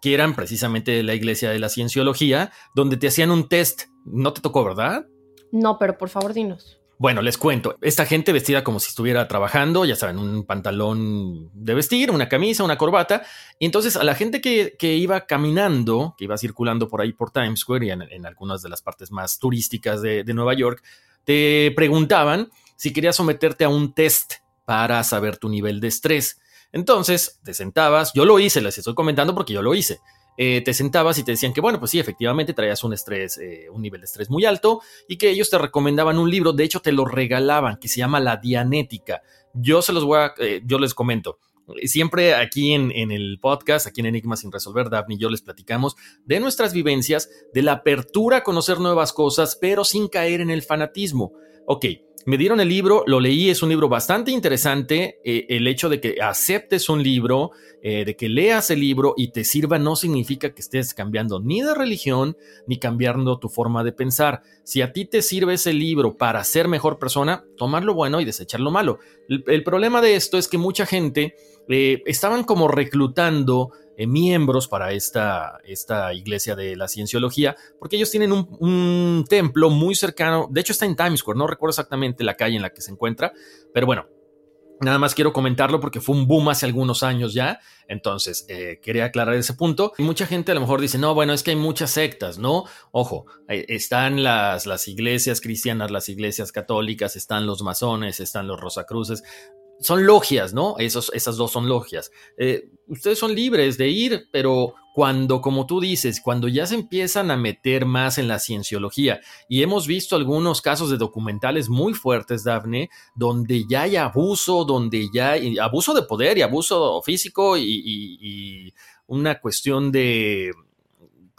que eran precisamente la iglesia de la cienciología, donde te hacían un test. No te tocó, ¿verdad? No, pero por favor dinos. Bueno, les cuento. Esta gente vestida como si estuviera trabajando, ya saben, un pantalón de vestir, una camisa, una corbata. Y entonces a la gente que, iba caminando, que iba circulando por ahí por Times Square y en, algunas de las partes más turísticas de, de Nueva York, te preguntaban si querías someterte a un test para saber tu nivel de estrés. Entonces te sentabas, yo lo hice, les estoy comentando porque yo lo hice. Eh, te sentabas y te decían que, bueno, pues sí, efectivamente traías un estrés, eh, un nivel de estrés muy alto y que ellos te recomendaban un libro, de hecho te lo regalaban, que se llama La Dianética. Yo se los voy a, eh, yo les comento. Siempre aquí en, en, el podcast, aquí en Enigma sin resolver, Daphne y yo les platicamos de nuestras vivencias, de la apertura a conocer nuevas cosas, pero sin caer en el fanatismo. Ok, me dieron el libro, lo leí, es un libro bastante interesante. Eh, el hecho de que aceptes un libro, eh, de que leas el libro y te sirva no significa que estés cambiando ni de religión ni cambiando tu forma de pensar. Si a ti te sirve ese libro para ser mejor persona, tomar lo bueno y desechar lo malo. El, problema de esto es que mucha gente eh, estaban como reclutando eh, miembros para esta, esta iglesia de la cienciología, porque ellos tienen un, templo muy cercano, de hecho está en Times Square, no recuerdo exactamente la calle en la que se encuentra, pero bueno, Nada más quiero comentarlo porque fue un boom hace algunos años ya. Entonces, eh, quería aclarar ese punto. Y mucha gente a lo mejor dice, no, bueno, es que hay muchas sectas, ¿no? Ojo, están las, las iglesias cristianas, las iglesias católicas, están los masones, están los rosacruces son logias, ¿no? Esos, esas dos son logias. Eh, ustedes son libres de ir, pero cuando, como tú dices, cuando ya se empiezan a meter más en la cienciología, y hemos visto algunos casos de documentales muy fuertes, Dafne, donde ya hay abuso, donde ya hay abuso de poder y abuso físico y una cuestión de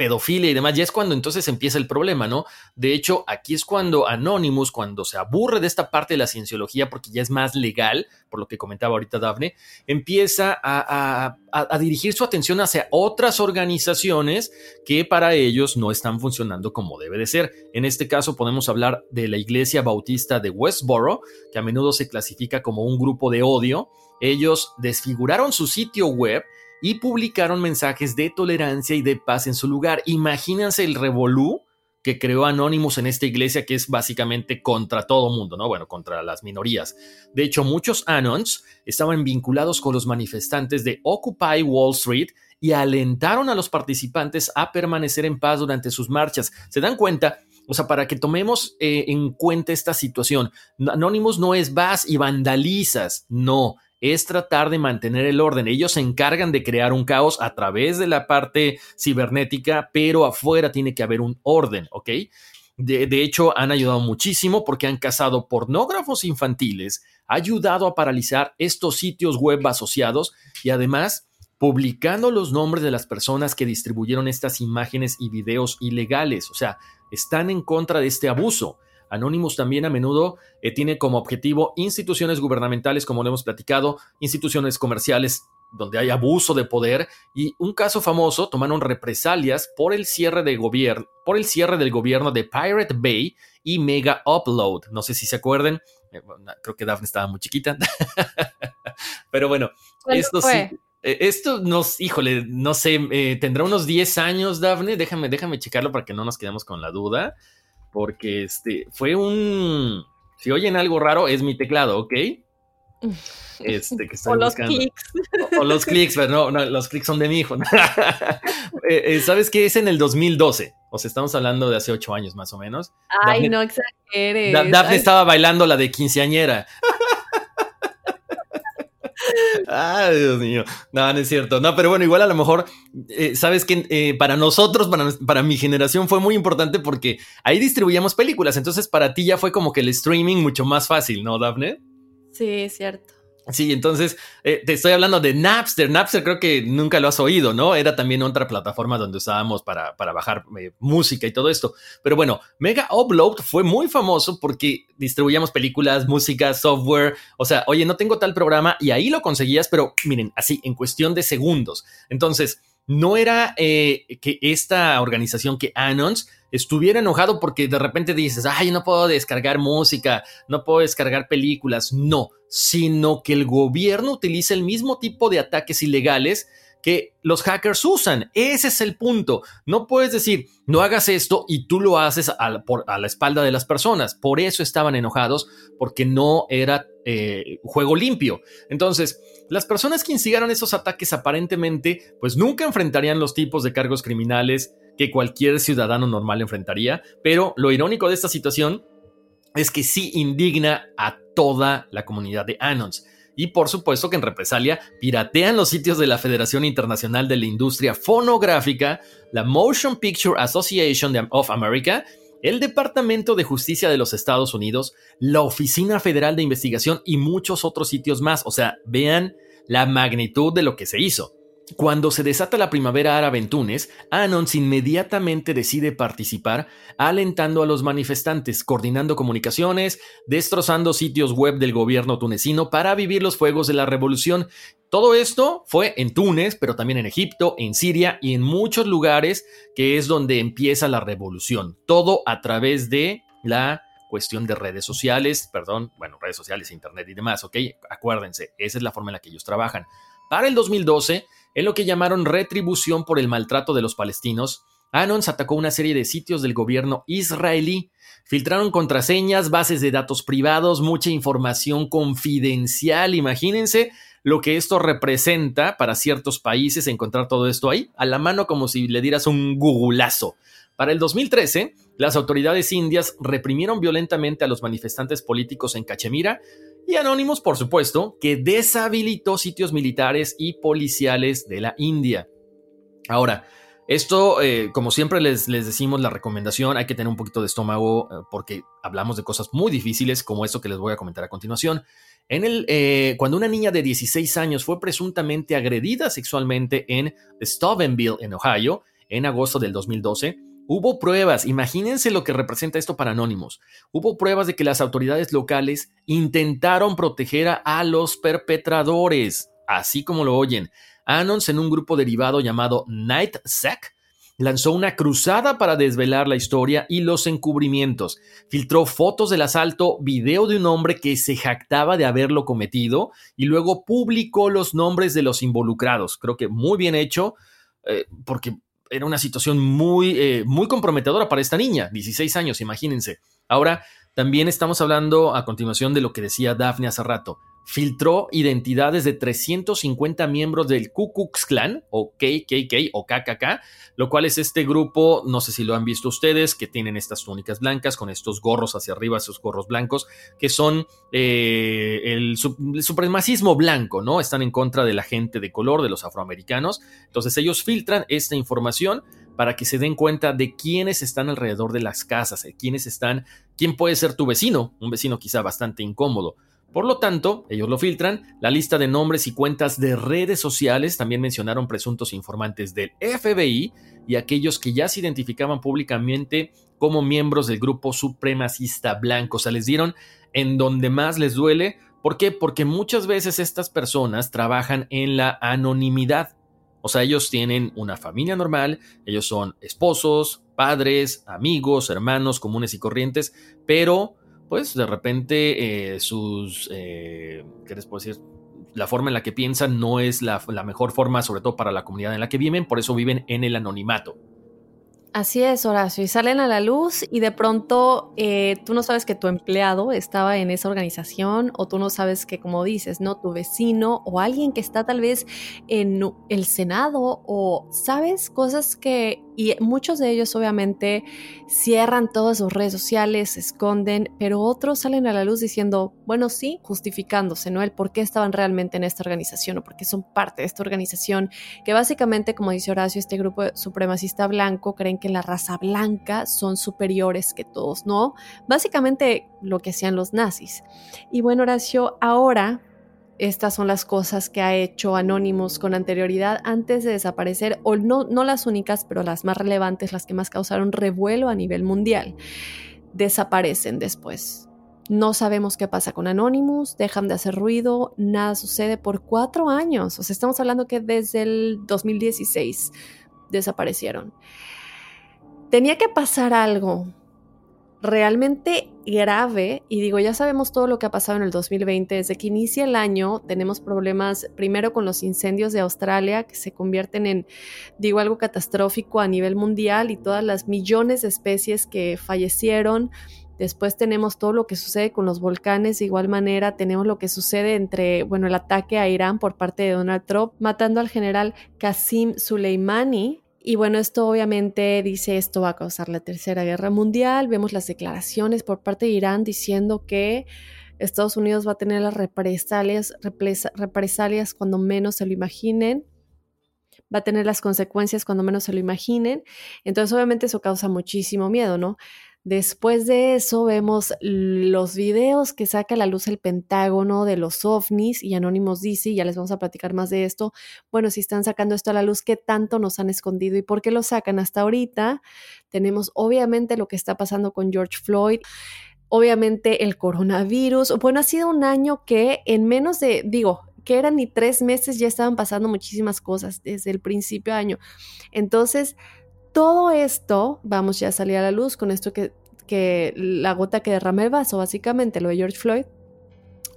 pedofilia y demás, ya es cuando entonces empieza el problema, ¿no? De hecho, aquí es cuando Anonymous, cuando se aburre de esta parte de la cienciología, porque ya es más legal, por lo que comentaba ahorita Daphne, empieza a, a dirigir su atención hacia otras organizaciones que para ellos no están funcionando como debe de ser. En este caso podemos hablar de la Iglesia Bautista de Westboro, que a menudo se clasifica como un grupo de odio. Ellos desfiguraron su sitio web y publicaron mensajes de tolerancia y de paz en su lugar. Imagínense el revolú que creó Anonymous en esta iglesia que es básicamente contra todo mundo, ¿no? Bueno, contra las minorías. De hecho, muchos Anons estaban vinculados con los manifestantes de Occupy Wall Street y alentaron a los participantes a permanecer en paz durante sus marchas. ¿Se dan cuenta? O sea, para que tomemos eh, en cuenta esta situación, Anonymous no es vas y vandalizas, no, es tratar de mantener el orden. Ellos se encargan de crear un caos a través de la parte cibernética, pero afuera tiene que haber un orden, ¿ok? De, de, hecho, han ayudado muchísimo porque han cazado pornógrafos infantiles, ayudado a paralizar estos sitios web asociados y además publicando los nombres de las personas que distribuyeron estas imágenes y videos ilegales. O sea, están en contra de este abuso. Anonymous también a menudo eh, tiene como objetivo instituciones gubernamentales, como lo hemos platicado, instituciones comerciales donde hay abuso de poder y un caso famoso tomaron represalias por el cierre de gobierno, por el cierre del gobierno de Pirate Bay y Mega Upload. No sé si se acuerden, eh, creo que Daphne estaba muy chiquita, pero bueno, esto sí. Eh, esto nos, híjole, no sé, tendrá unos 10 años, Daphne. Déjame, déjame checarlo para que no nos quedemos con la duda porque este fue un. Si oyen algo raro, es mi teclado, ¿ok? Este, que o los clics. O, los clics, pero no, los clics son de mi hijo. Eh, eh, ¿Sabes qué? Es en el 2012. O sea, estamos hablando de hace ocho años más o menos. Ay, no exageres. Daphne estaba bailando la de quinceañera. Ay, Dios mío. No, no es cierto. No, pero bueno, igual a lo mejor, eh, sabes que eh, para nosotros, para, para, mi generación fue muy importante porque ahí distribuíamos películas. Entonces para ti ya fue como que el streaming mucho más fácil, ¿no, Daphne? Sí, es cierto. Sí, entonces eh, te estoy hablando de Napster. Napster creo que nunca lo has oído, ¿no? Era también otra plataforma donde usábamos para, para bajar eh, música y todo esto. Pero bueno, Mega Upload fue muy famoso porque distribuíamos películas, música, software. O sea, oye, no tengo tal programa y ahí lo conseguías, pero miren, así, en cuestión de segundos. Entonces, no era eh, que esta organización que Anons estuviera enojado porque de repente dices, ay, no puedo descargar música, no puedo descargar películas. No, sino que el gobierno utiliza el mismo tipo de ataques ilegales que los hackers usan. Ese es el punto. No puedes decir, no hagas esto y tú lo haces a la, espalda de las personas. Por eso estaban enojados, porque no era eh, juego limpio. Entonces, las personas que instigaron esos ataques aparentemente, pues nunca enfrentarían los tipos de cargos criminales que cualquier ciudadano normal enfrentaría. Pero lo irónico de esta situación es que sí indigna a toda la comunidad de Anons y por supuesto que en represalia piratean los sitios de la Federación Internacional de la Industria Fonográfica, la Motion Picture Association of America, el Departamento de Justicia de los Estados Unidos, la Oficina Federal de Investigación y muchos otros sitios más. O sea, vean la magnitud de lo que se hizo. Cuando se desata la primavera árabe en Túnez, Anons inmediatamente decide participar, alentando a los manifestantes, coordinando comunicaciones, destrozando sitios web del gobierno tunecino para vivir los fuegos de la revolución. Todo esto fue en Túnez, pero también en Egipto, en Siria y en muchos lugares que es donde empieza la revolución. Todo a través de la cuestión de redes sociales, perdón, bueno, redes sociales, internet y demás, ¿ok? Acuérdense, esa es la forma en la que ellos trabajan. Para el 2012, en lo que llamaron retribución por el maltrato de los palestinos, Anons atacó una serie de sitios del gobierno israelí, filtraron contraseñas, bases de datos privados, mucha información confidencial. Imagínense lo que esto representa para ciertos países encontrar todo esto ahí, a la mano como si le dieras un googlazo. Para el 2013, las autoridades indias reprimieron violentamente a los manifestantes políticos en Cachemira, y Anonymous, por supuesto, que deshabilitó sitios militares y policiales de la India. Ahora, esto, eh, como siempre les, les, decimos, la recomendación, hay que tener un poquito de estómago eh, porque hablamos de cosas muy difíciles como esto que les voy a comentar a continuación. En el, eh, cuando una niña de 16 años fue presuntamente agredida sexualmente en Steubenville, en Ohio, en agosto del 2012, hubo pruebas, imagínense lo que representa esto para Anonymous, hubo pruebas de que las autoridades locales intentaron proteger a los perpetradores, así como lo oyen. Anons en un grupo derivado llamado NightSec lanzó una cruzada para desvelar la historia y los encubrimientos. Filtró fotos del asalto, video de un hombre que se jactaba de haberlo cometido y luego publicó los nombres de los involucrados. Creo que muy bien hecho, eh, porque era una situación muy, eh, muy comprometedora para esta niña, 16 años, imagínense. Ahora, también estamos hablando a continuación de lo que decía Daphne hace rato filtró identidades de 350 miembros del Ku Klux Klan o KKK o KKK, lo cual es este grupo, no sé si lo han visto ustedes, que tienen estas túnicas blancas con estos gorros hacia arriba, esos gorros blancos, que son eh, el, el, supremacismo blanco, ¿no? Están en contra de la gente de color, de los afroamericanos. Entonces ellos filtran esta información para que se den cuenta de quiénes están alrededor de las casas, de quiénes están, quién puede ser tu vecino, un vecino quizá bastante incómodo. Por lo tanto, ellos lo filtran, la lista de nombres y cuentas de redes sociales también mencionaron presuntos informantes del FBI y aquellos que ya se identificaban públicamente como miembros del grupo supremacista blanco. O sea, les dieron en donde más les duele. ¿Por qué? Porque muchas veces estas personas trabajan en la anonimidad. O sea, ellos tienen una familia normal, ellos son esposos, padres, amigos, hermanos comunes y corrientes, pero pues de repente eh, sus, eh, ¿qué les puedo decir? La forma en la que piensan no es la, mejor forma, sobre todo para la comunidad en la que viven, por eso viven en el anonimato. Así es, Horacio, y salen a la luz y de pronto eh, tú no sabes que tu empleado estaba en esa organización o tú no sabes que, como dices, no, tu vecino o alguien que está tal vez en el Senado o sabes cosas que y muchos de ellos obviamente cierran todas sus redes sociales, se esconden, pero otros salen a la luz diciendo, bueno, sí, justificándose, ¿no? El por qué estaban realmente en esta organización o por qué son parte de esta organización, que básicamente, como dice Horacio, este grupo supremacista blanco creen que la raza blanca son superiores que todos, ¿no? Básicamente lo que hacían los nazis. Y bueno, Horacio, ahora estas son las cosas que ha hecho Anonymous con anterioridad antes de desaparecer, o no, no las únicas, pero las más relevantes, las que más causaron revuelo a nivel mundial. Desaparecen después. No sabemos qué pasa con Anonymous, dejan de hacer ruido, nada sucede por cuatro años. O sea, estamos hablando que desde el 2016 desaparecieron. Tenía que pasar algo realmente grave, y digo, ya sabemos todo lo que ha pasado en el 2020, desde que inicia el año tenemos problemas primero con los incendios de Australia, que se convierten en, digo, algo catastrófico a nivel mundial y todas las millones de especies que fallecieron. Después tenemos todo lo que sucede con los volcanes, de igual manera tenemos lo que sucede entre, bueno, el ataque a Irán por parte de Donald Trump, matando al general Qasim Soleimani, y bueno, esto obviamente dice esto va a causar la tercera guerra mundial. Vemos las declaraciones por parte de Irán diciendo que Estados Unidos va a tener las represalias, represalias cuando menos se lo imaginen. Va a tener las consecuencias cuando menos se lo imaginen. Entonces, obviamente, eso causa muchísimo miedo, ¿no? Después de eso vemos los videos que saca a la luz el Pentágono de los ovnis y Anónimos dice, y ya les vamos a platicar más de esto, bueno, si están sacando esto a la luz, ¿qué tanto nos han escondido y por qué lo sacan hasta ahorita? Tenemos obviamente lo que está pasando con George Floyd obviamente el coronavirus. Bueno, ha sido un año que en menos de, digo, que eran ni tres meses ya estaban pasando muchísimas cosas desde el principio de año. Entonces, todo esto, vamos ya a salir a la luz con esto que, que la gota que derrama el vaso, básicamente lo de George Floyd.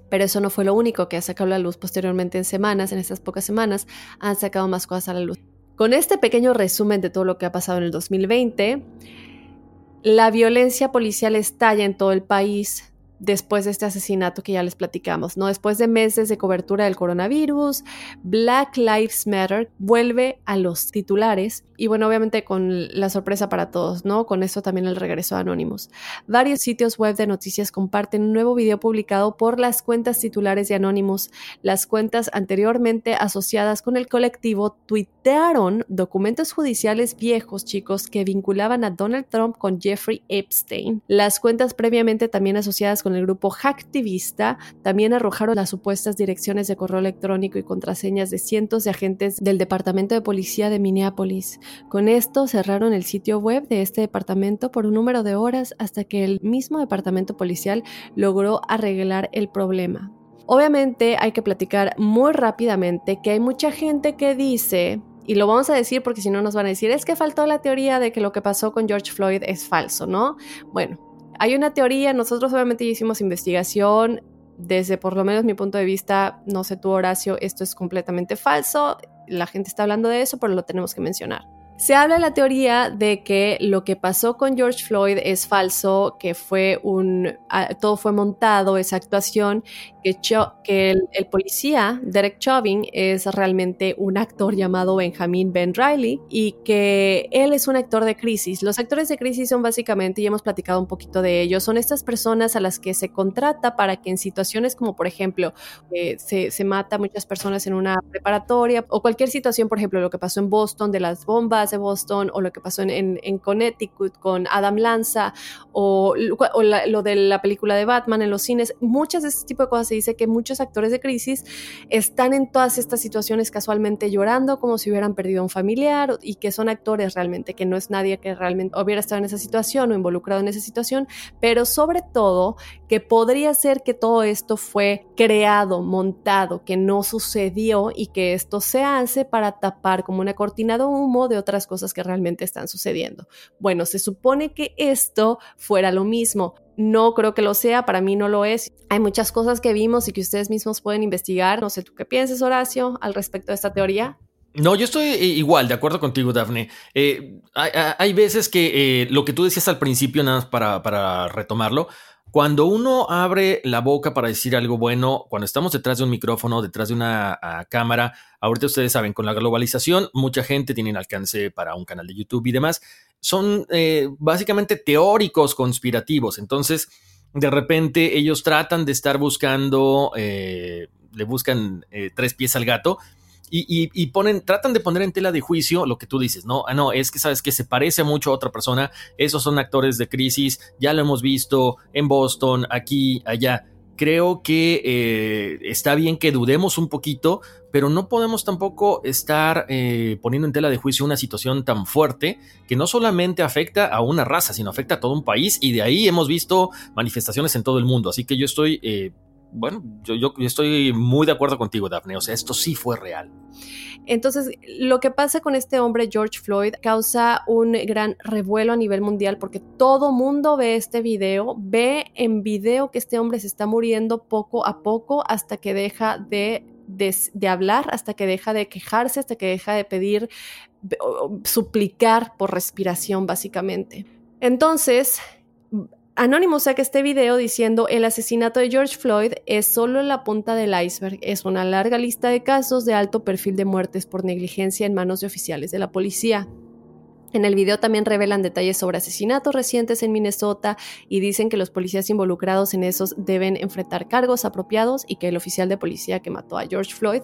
Pero eso no fue lo único que ha sacado a la luz posteriormente en semanas, en estas pocas semanas, han sacado más cosas a la luz. Con este pequeño resumen de todo lo que ha pasado en el 2020, la violencia policial estalla en todo el país después de este asesinato que ya les platicamos, ¿no? Después de meses de cobertura del coronavirus, Black Lives Matter vuelve a los titulares y bueno, obviamente con la sorpresa para todos, ¿no? Con eso también el regreso a Anonymous. Varios sitios web de noticias comparten un nuevo video publicado por las cuentas titulares de Anonymous. Las cuentas anteriormente asociadas con el colectivo tuitearon documentos judiciales viejos, chicos, que vinculaban a Donald Trump con Jeffrey Epstein. Las cuentas previamente también asociadas con el grupo Hacktivista también arrojaron las supuestas direcciones de correo electrónico y contraseñas de cientos de agentes del Departamento de Policía de Minneapolis. Con esto cerraron el sitio web de este departamento por un número de horas hasta que el mismo departamento policial logró arreglar el problema. Obviamente hay que platicar muy rápidamente que hay mucha gente que dice y lo vamos a decir porque si no nos van a decir, es que faltó la teoría de que lo que pasó con George Floyd es falso, ¿no? Bueno, hay una teoría, nosotros obviamente hicimos investigación, desde por lo menos mi punto de vista, no sé tú Horacio, esto es completamente falso, la gente está hablando de eso, pero lo tenemos que mencionar. Se habla la teoría de que lo que pasó con George Floyd es falso, que fue un todo fue montado, esa actuación, que, que el, policía Derek Chauvin es realmente un actor llamado Benjamin Ben Riley y que él es un actor de crisis. Los actores de crisis son básicamente, y hemos platicado un poquito de ellos, son estas personas a las que se contrata para que en situaciones como por ejemplo eh, se, se mata a muchas personas en una preparatoria o cualquier situación, por ejemplo lo que pasó en Boston de las bombas de Boston o lo que pasó en, en, Connecticut con Adam Lanza o, lo de la película de Batman en los cines, muchas de este tipo de cosas. Se dice que muchos actores de crisis están en todas estas situaciones casualmente llorando como si hubieran perdido a un familiar y que son actores realmente, que no es nadie que realmente hubiera estado en esa situación o involucrado en esa situación, pero sobre todo que podría ser que todo esto fue creado, montado, que no sucedió y que esto se hace para tapar como una cortina de humo de otras cosas que realmente están sucediendo. Bueno, se supone que esto fuera lo mismo. No creo que lo sea, para mí no lo es. Hay muchas cosas que vimos y que ustedes mismos pueden investigar. No sé tú qué piensas, Horacio, al respecto de esta teoría. No, yo estoy eh, igual, de acuerdo contigo, Daphne. Eh, hay, veces que eh, lo que tú decías al principio, nada más para, para retomarlo, cuando uno abre la boca para decir algo bueno, cuando estamos detrás de un micrófono, detrás de una cámara, ahorita ustedes saben, con la globalización, mucha gente tiene alcance para un canal de YouTube y demás. Son eh, básicamente teóricos conspirativos. Entonces, de repente ellos tratan de estar buscando, eh, le buscan eh, tres pies al gato y, ponen, tratan de poner en tela de juicio lo que tú dices, no, ah, no, es que sabes que se parece mucho a otra persona, esos son actores de crisis, ya lo hemos visto en Boston, aquí, allá. Creo que eh, está bien que dudemos un poquito, pero no podemos tampoco estar eh, poniendo en tela de juicio una situación tan fuerte que no solamente afecta a una raza, sino afecta a todo un país y de ahí hemos visto manifestaciones en todo el mundo. Así que yo estoy eh, bueno, yo, yo, estoy muy de acuerdo contigo, Daphne. O sea, esto sí fue real. Entonces, lo que pasa con este hombre, George Floyd, causa un gran revuelo a nivel mundial porque todo mundo ve este video, ve en video que este hombre se está muriendo poco a poco hasta que deja de, de hablar, hasta que deja de quejarse, hasta que deja de pedir, suplicar por respiración, básicamente. Entonces, Anonymous saca este video diciendo el asesinato de George Floyd es solo la punta del iceberg, es una larga lista de casos de alto perfil de muertes por negligencia en manos de oficiales de la policía. En el video también revelan detalles sobre asesinatos recientes en Minnesota y dicen que los policías involucrados en esos deben enfrentar cargos apropiados y que el oficial de policía que mató a George Floyd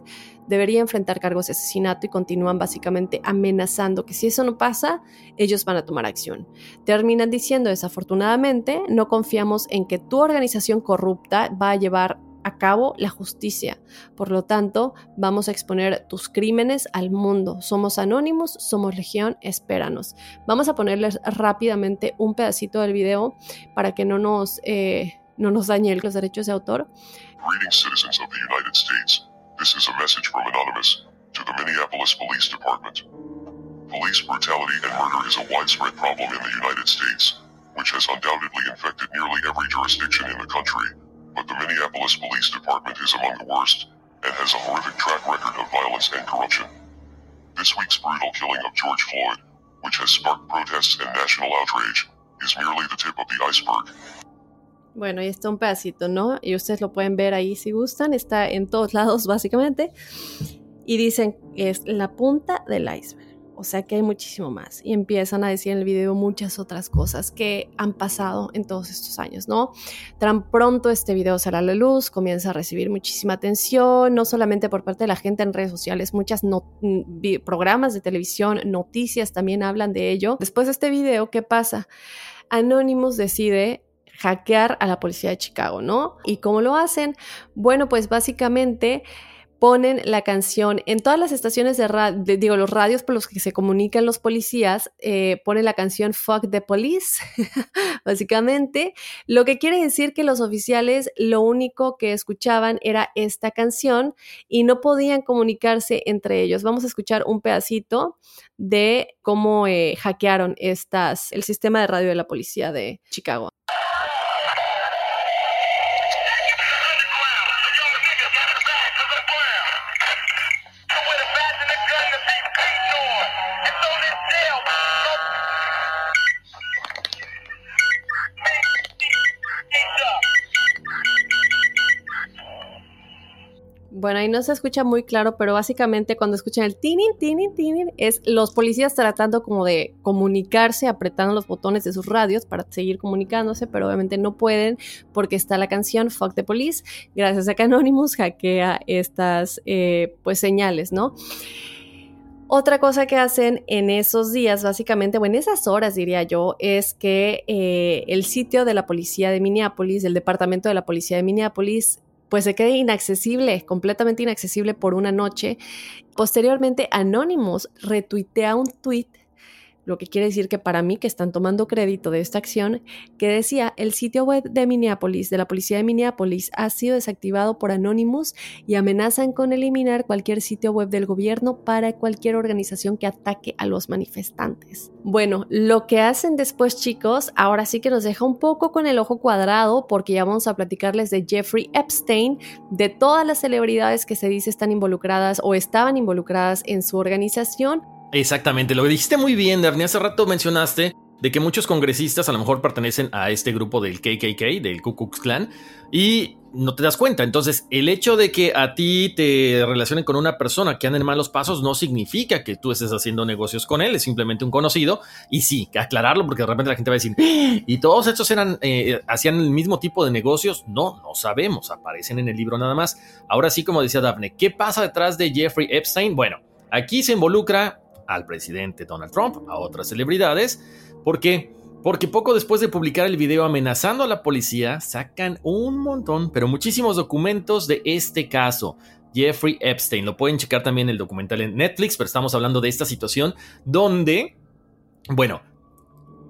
debería enfrentar cargos de asesinato y continúan básicamente amenazando que si eso no pasa, ellos van a tomar acción. Terminan diciendo, desafortunadamente, no confiamos en que tu organización corrupta va a llevar a cabo la justicia. Por lo tanto, vamos a exponer tus crímenes al mundo. Somos anónimos, somos legión, espéranos. Vamos a ponerles rápidamente un pedacito del video para que no nos, eh, no nos dañe los derechos de autor. Greetings, citizens of the United States. This is a message from Anonymous to the Minneapolis Police Department. Police brutality and murder is a widespread problem in the United States, which has undoubtedly infected nearly every jurisdiction in the country. The Minneapolis Police Department is among the worst and has a horrific track record of violence and corruption. This week's brutal killing of George Floyd, which has sparked protests and national outrage, is merely the tip of the iceberg. Bueno, y está un pedacito, ¿no? Y ustedes lo pueden ver ahí si gustan, está en todos lados básicamente. Y dicen que es la punta del iceberg. O sea que hay muchísimo más. Y empiezan a decir en el video muchas otras cosas que han pasado en todos estos años, ¿no? Tan pronto este video sale a la luz, comienza a recibir muchísima atención, no solamente por parte de la gente en redes sociales, muchas mm, programas de televisión, noticias también hablan de ello. Después de este video, ¿qué pasa? Anonymous decide hackear a la policía de Chicago, ¿no? ¿Y cómo lo hacen? Bueno, pues básicamente ponen la canción en todas las estaciones de radio, digo, los radios por los que se comunican los policías, eh, ponen la canción Fuck the Police, básicamente, lo que quiere decir que los oficiales lo único que escuchaban era esta canción y no podían comunicarse entre ellos. Vamos a escuchar un pedacito de cómo eh, hackearon estas, el sistema de radio de la policía de Chicago. Bueno, ahí no se escucha muy claro, pero básicamente cuando escuchan el tinin, tinin, tinin, es los policías tratando como de comunicarse, apretando los botones de sus radios para seguir comunicándose, pero obviamente no pueden porque está la canción Fuck the Police, gracias a que Anonymous hackea estas eh, pues señales, ¿no? Otra cosa que hacen en esos días, básicamente, o en esas horas, diría yo, es que eh, el sitio de la policía de Minneapolis, del departamento de la policía de Minneapolis, pues se quede inaccesible, completamente inaccesible por una noche. Posteriormente, Anonymous retuitea un tweet lo que quiere decir que para mí que están tomando crédito de esta acción, que decía, el sitio web de Minneapolis, de la policía de Minneapolis, ha sido desactivado por Anonymous y amenazan con eliminar cualquier sitio web del gobierno para cualquier organización que ataque a los manifestantes. Bueno, lo que hacen después, chicos, ahora sí que nos deja un poco con el ojo cuadrado porque ya vamos a platicarles de Jeffrey Epstein, de todas las celebridades que se dice están involucradas o estaban involucradas en su organización Exactamente, lo dijiste muy bien, Darnie. Hace rato mencionaste de que muchos congresistas a lo mejor pertenecen a este grupo del KKK, del Ku Klux Klan, y no te das cuenta. Entonces, el hecho de que a ti te relacionen con una persona que anda en malos pasos no significa que tú estés haciendo negocios con él, es simplemente un conocido. Y sí, aclararlo porque de repente la gente va a decir, ¡Ah! ¿y todos estos eran, eh, hacían el mismo tipo de negocios? No, no sabemos, aparecen en el libro nada más. Ahora sí, como decía Daphne, ¿qué pasa detrás de Jeffrey Epstein? Bueno, aquí se involucra al presidente Donald Trump, a otras celebridades. ¿Por qué? Porque poco después de publicar el video amenazando a la policía, sacan un montón, pero muchísimos documentos de este caso. Jeffrey Epstein, lo pueden checar también el documental en Netflix, pero estamos hablando de esta situación donde, bueno,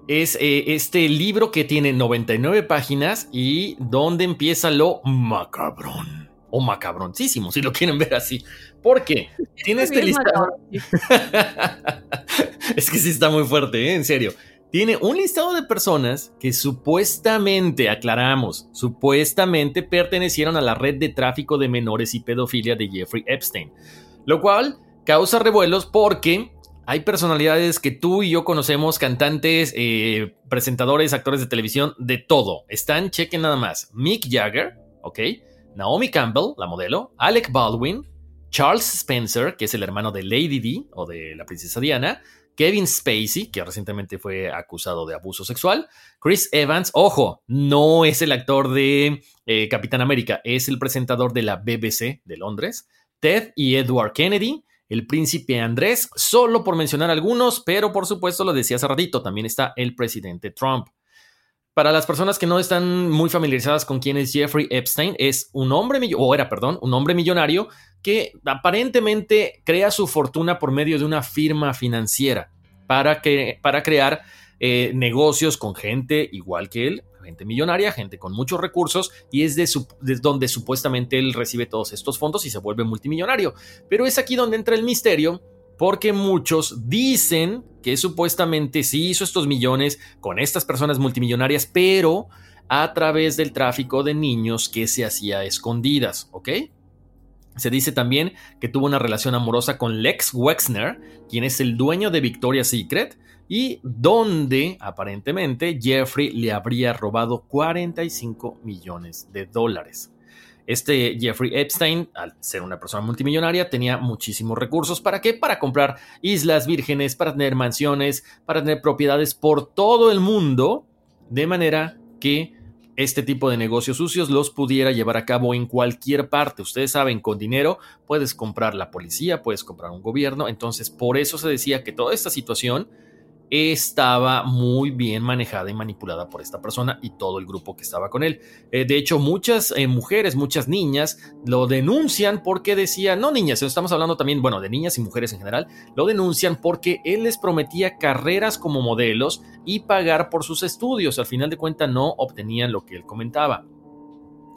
es eh, este libro que tiene 99 páginas y donde empieza lo macabrón o macabroncísimo, si lo quieren ver así. Porque tiene este listado. es que sí está muy fuerte, ¿eh? en serio. Tiene un listado de personas que supuestamente, aclaramos, supuestamente pertenecieron a la red de tráfico de menores y pedofilia de Jeffrey Epstein. Lo cual causa revuelos porque hay personalidades que tú y yo conocemos, cantantes, eh, presentadores, actores de televisión, de todo. Están, chequen nada más. Mick Jagger, ¿ok? Naomi Campbell, la modelo, Alec Baldwin, Charles Spencer, que es el hermano de Lady D o de la princesa Diana, Kevin Spacey, que recientemente fue acusado de abuso sexual, Chris Evans, ojo, no es el actor de eh, Capitán América, es el presentador de la BBC de Londres, Ted y Edward Kennedy, el príncipe Andrés, solo por mencionar algunos, pero por supuesto lo decía hace ratito, también está el presidente Trump. Para las personas que no están muy familiarizadas con quién es Jeffrey Epstein, es un hombre, o era, perdón, un hombre millonario que aparentemente crea su fortuna por medio de una firma financiera para, que, para crear eh, negocios con gente igual que él, gente millonaria, gente con muchos recursos, y es de, de, donde supuestamente él recibe todos estos fondos y se vuelve multimillonario. Pero es aquí donde entra el misterio porque muchos dicen que supuestamente sí hizo estos millones con estas personas multimillonarias, pero a través del tráfico de niños que se hacía escondidas, ¿ok? Se dice también que tuvo una relación amorosa con Lex Wexner, quien es el dueño de Victoria's Secret, y donde aparentemente Jeffrey le habría robado 45 millones de dólares. Este Jeffrey Epstein, al ser una persona multimillonaria, tenía muchísimos recursos. ¿Para qué? Para comprar islas vírgenes, para tener mansiones, para tener propiedades por todo el mundo, de manera que este tipo de negocios sucios los pudiera llevar a cabo en cualquier parte. Ustedes saben, con dinero puedes comprar la policía, puedes comprar un gobierno. Entonces, por eso se decía que toda esta situación estaba muy bien manejada y manipulada por esta persona y todo el grupo que estaba con él. Eh, de hecho, muchas eh, mujeres, muchas niñas lo denuncian porque decían, no niñas, estamos hablando también, bueno, de niñas y mujeres en general, lo denuncian porque él les prometía carreras como modelos y pagar por sus estudios. Al final de cuentas no obtenían lo que él comentaba.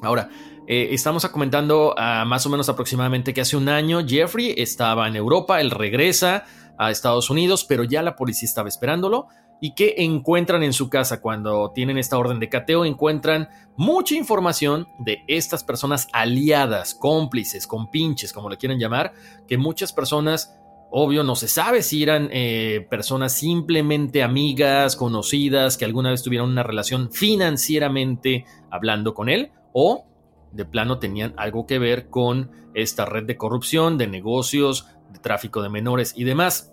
Ahora, eh, estamos comentando a más o menos aproximadamente que hace un año Jeffrey estaba en Europa, él regresa a Estados Unidos, pero ya la policía estaba esperándolo. ¿Y qué encuentran en su casa cuando tienen esta orden de cateo? Encuentran mucha información de estas personas aliadas, cómplices, compinches, como le quieren llamar, que muchas personas, obvio, no se sabe si eran eh, personas simplemente amigas, conocidas, que alguna vez tuvieron una relación financieramente hablando con él, o de plano tenían algo que ver con esta red de corrupción, de negocios, tráfico de menores y demás.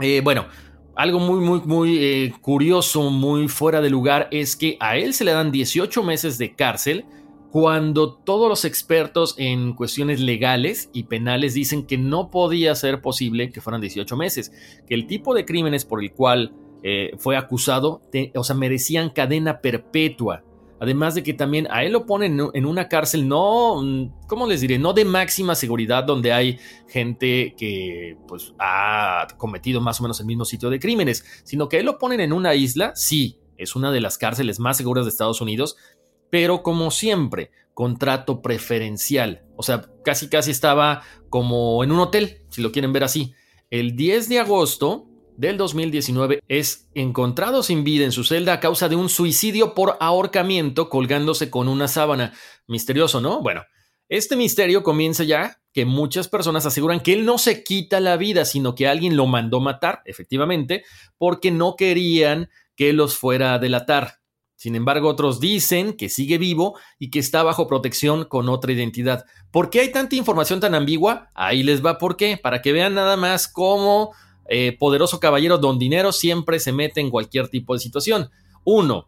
Eh, bueno, algo muy, muy, muy eh, curioso, muy fuera de lugar, es que a él se le dan 18 meses de cárcel cuando todos los expertos en cuestiones legales y penales dicen que no podía ser posible que fueran 18 meses, que el tipo de crímenes por el cual eh, fue acusado, o sea, merecían cadena perpetua. Además de que también a él lo ponen en una cárcel no, ¿cómo les diré? No de máxima seguridad donde hay gente que pues ha cometido más o menos el mismo sitio de crímenes, sino que a él lo ponen en una isla, sí, es una de las cárceles más seguras de Estados Unidos, pero como siempre, contrato preferencial. O sea, casi casi estaba como en un hotel, si lo quieren ver así. El 10 de agosto del 2019 es encontrado sin vida en su celda a causa de un suicidio por ahorcamiento colgándose con una sábana. Misterioso, ¿no? Bueno, este misterio comienza ya que muchas personas aseguran que él no se quita la vida, sino que alguien lo mandó matar, efectivamente, porque no querían que los fuera a delatar. Sin embargo, otros dicen que sigue vivo y que está bajo protección con otra identidad. ¿Por qué hay tanta información tan ambigua? Ahí les va por qué, para que vean nada más cómo eh, poderoso caballero don dinero siempre se mete en cualquier tipo de situación. Uno,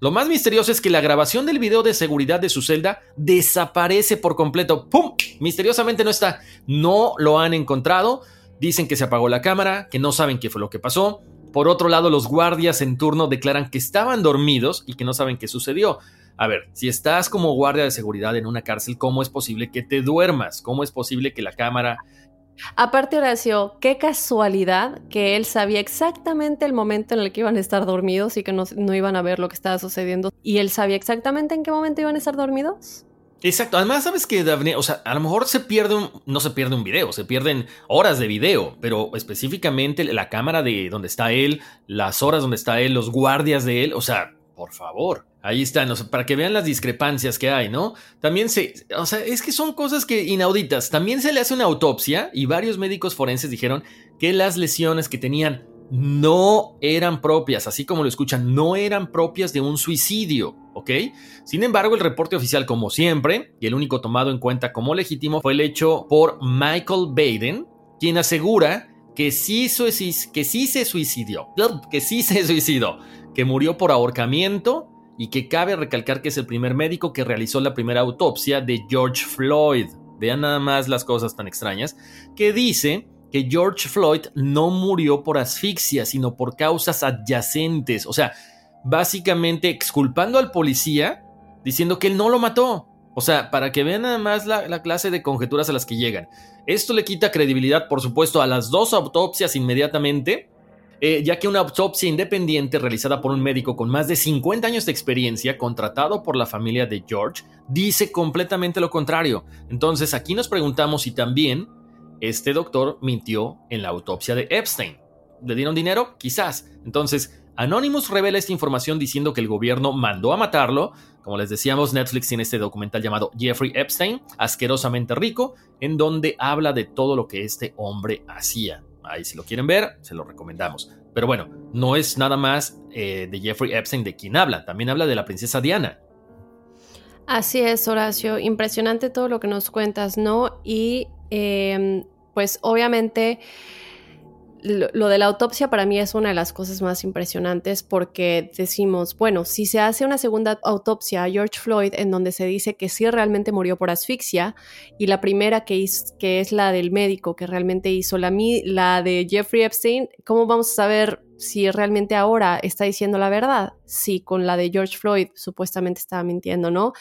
lo más misterioso es que la grabación del video de seguridad de su celda desaparece por completo. ¡Pum! Misteriosamente no está. No lo han encontrado. Dicen que se apagó la cámara, que no saben qué fue lo que pasó. Por otro lado, los guardias en turno declaran que estaban dormidos y que no saben qué sucedió. A ver, si estás como guardia de seguridad en una cárcel, ¿cómo es posible que te duermas? ¿Cómo es posible que la cámara Aparte, Horacio, qué casualidad que él sabía exactamente el momento en el que iban a estar dormidos y que no, iban a ver lo que estaba sucediendo. ¿Y él sabía exactamente en qué momento iban a estar dormidos? Exacto. Además, sabes que Daphne, o sea, a lo mejor se pierde un, no se pierde un video, se pierden horas de video, pero específicamente la cámara de donde está él, las horas donde está él, los guardias de él, o sea, por favor. Ahí están, para que vean las discrepancias que hay, ¿no? También se, o sea, es que son cosas que inauditas. También se le hace una autopsia y varios médicos forenses dijeron que las lesiones que tenían no eran propias, así como lo escuchan, no eran propias de un suicidio, ¿ok? Sin embargo, el reporte oficial, como siempre, y el único tomado en cuenta como legítimo, fue el hecho por Michael Baden, quien asegura que sí, que sí se suicidió, que sí se suicidó, que murió por ahorcamiento y que cabe recalcar que es el primer médico que realizó la primera autopsia de George Floyd. Vean nada más las cosas tan extrañas, que dice que George Floyd no murió por asfixia, sino por causas adyacentes. O sea, básicamente exculpando al policía, diciendo que él no lo mató. O sea, para que vean nada más la, la, clase de conjeturas a las que llegan. Esto le quita credibilidad, por supuesto, a las dos autopsias inmediatamente, eh, ya que una autopsia independiente realizada por un médico con más de 50 años de experiencia, contratado por la familia de George, dice completamente lo contrario. Entonces aquí nos preguntamos si también este doctor mintió en la autopsia de Epstein. ¿Le dieron dinero? Quizás. Entonces, Anonymous revela esta información diciendo que el gobierno mandó a matarlo. Como les decíamos, Netflix tiene este documental llamado Jeffrey Epstein, asquerosamente rico, en donde habla de todo lo que este hombre hacía. Ahí si lo quieren ver, se lo recomendamos. Pero bueno, no es nada más eh, de Jeffrey Epstein de quien habla, también habla de la princesa Diana. Así es, Horacio, impresionante todo lo que nos cuentas, ¿no? Y em, pues obviamente lo, de la autopsia para mí es una de las cosas más impresionantes porque decimos, bueno, si se hace una segunda autopsia a George Floyd en donde se dice que sí realmente murió por asfixia y la primera que, que es la del médico que realmente hizo la, la de Jeffrey Epstein, ¿cómo vamos a saber si realmente ahora está diciendo la verdad, si con la de George Floyd supuestamente estaba mintiendo, ¿no?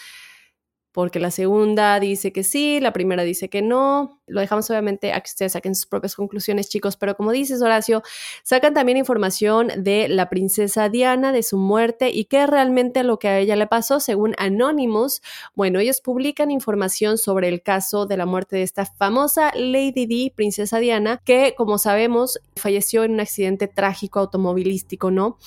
Porque la segunda dice que sí, la primera dice que no. Lo dejamos obviamente a que ustedes saquen sus propias conclusiones, chicos, pero como dices, Horacio, sacan también información de la princesa Diana, de su muerte y qué realmente lo que a ella le pasó, según Anonymous. Bueno, ellos publican información sobre el caso de la muerte de esta famosa Lady D, princesa Diana, que, como sabemos, falleció en un accidente trágico automovilístico, ¿no?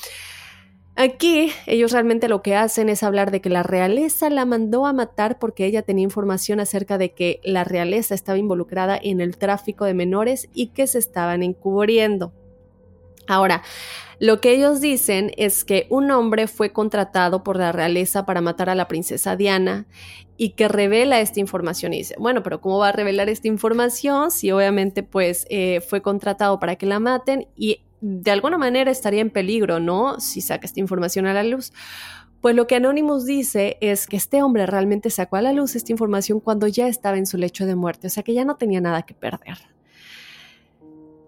Aquí ellos realmente lo que hacen es hablar de que la realeza la mandó a matar porque ella tenía información acerca de que la realeza estaba involucrada en el tráfico de menores y que se estaban encubriendo. Ahora, lo que ellos dicen es que un hombre fue contratado por la realeza para matar a la princesa Diana y que revela esta información y dice, bueno, pero ¿cómo va a revelar esta información si obviamente pues eh, fue contratado para que la maten y de alguna manera estaría en peligro, ¿no? Si saca esta información a la luz. Pues lo que Anonymous dice es que este hombre realmente sacó a la luz esta información cuando ya estaba en su lecho de muerte, o sea que ya no tenía nada que perder.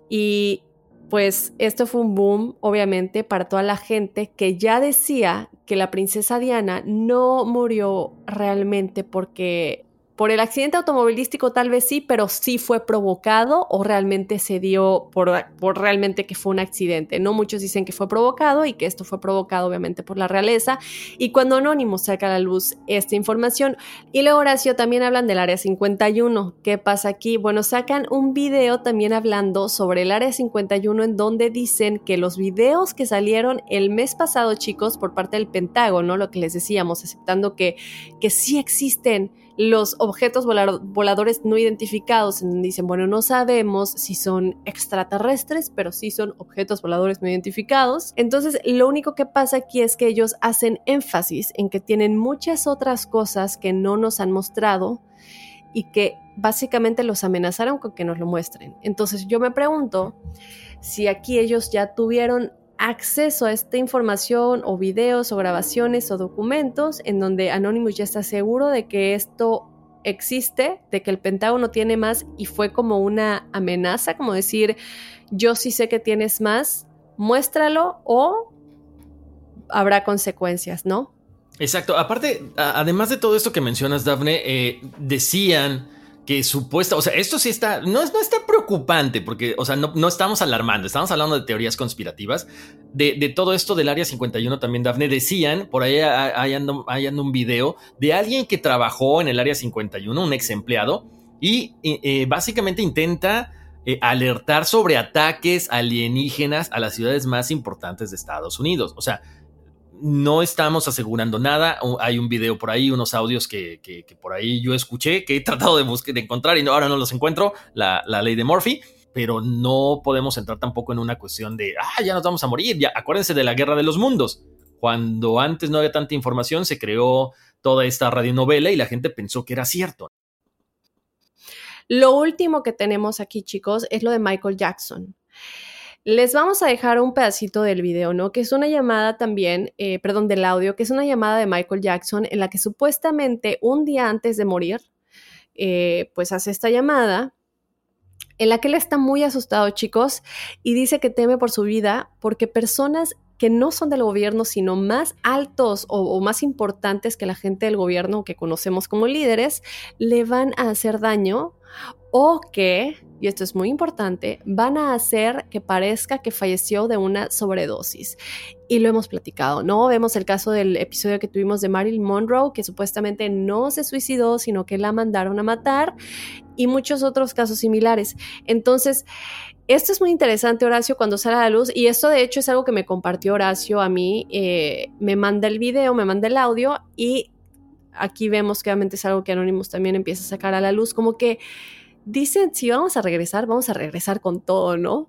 Y pues esto fue un boom, obviamente, para toda la gente que ya decía que la princesa Diana no murió realmente porque por el accidente automovilístico tal vez sí, pero sí fue provocado o realmente se dio por, realmente que fue un accidente. No muchos dicen que fue provocado y que esto fue provocado obviamente por la realeza. Y cuando Anónimo saca a la luz esta información, y luego Horacio también hablan del Área 51. ¿Qué pasa aquí? Bueno, sacan un video también hablando sobre el Área 51 en donde dicen que los videos que salieron el mes pasado, chicos, por parte del Pentágono, lo que les decíamos, aceptando que, que sí existen los objetos voladores no identificados, dicen, bueno, no sabemos si son extraterrestres, pero sí son objetos voladores no identificados. Entonces, lo único que pasa aquí es que ellos hacen énfasis en que tienen muchas otras cosas que no nos han mostrado y que básicamente los amenazaron con que nos lo muestren. Entonces, yo me pregunto si aquí ellos ya tuvieron acceso a esta información o videos o grabaciones o documentos en donde Anonymous ya está seguro de que esto existe, de que el Pentágono tiene más y fue como una amenaza, como decir, yo sí sé que tienes más, muéstralo o habrá consecuencias, ¿no? Exacto. Aparte, además de todo esto que mencionas, Daphne, eh, decían que supuesta, o sea, esto sí está, no, no está preocupante porque, o sea, no, no, estamos alarmando, estamos hablando de teorías conspirativas. De, de, todo esto del Área 51 también, Dafne, decían, por ahí hay ando, un video de alguien que trabajó en el Área 51, un ex empleado, y eh, básicamente intenta eh, alertar sobre ataques alienígenas a las ciudades más importantes de Estados Unidos. O sea, no estamos asegurando nada. Hay un video por ahí, unos audios que, por ahí yo escuché, que he tratado de, buscar, de encontrar y ahora no los encuentro, la, ley de Murphy, pero no podemos entrar tampoco en una cuestión de, ah, ya nos vamos a morir. Ya, acuérdense de la guerra de los mundos. Cuando antes no había tanta información, se creó toda esta radionovela y la gente pensó que era cierto. Lo último que tenemos aquí, chicos, es lo de Michael Jackson. Les vamos a dejar un pedacito del video, ¿no? Que es una llamada también, eh, perdón, del audio, que es una llamada de Michael Jackson en la que supuestamente un día antes de morir, eh, pues hace esta llamada en la que él está muy asustado, chicos, y dice que teme por su vida porque personas que no son del gobierno, sino más altos o, o, más importantes que la gente del gobierno que conocemos como líderes, le van a hacer daño o que y esto es muy importante, van a hacer que parezca que falleció de una sobredosis. Y lo hemos platicado, ¿no? Vemos el caso del episodio que tuvimos de Marilyn Monroe, que supuestamente no se suicidó, sino que la mandaron a matar, y muchos otros casos similares. Entonces, esto es muy interesante, Horacio, cuando sale a la luz, y esto de hecho es algo que me compartió Horacio a mí, eh, me manda el video, me manda el audio, y aquí vemos que obviamente es algo que Anonymous también empieza a sacar a la luz, como que dicen, si vamos a regresar, vamos a regresar con todo, ¿no?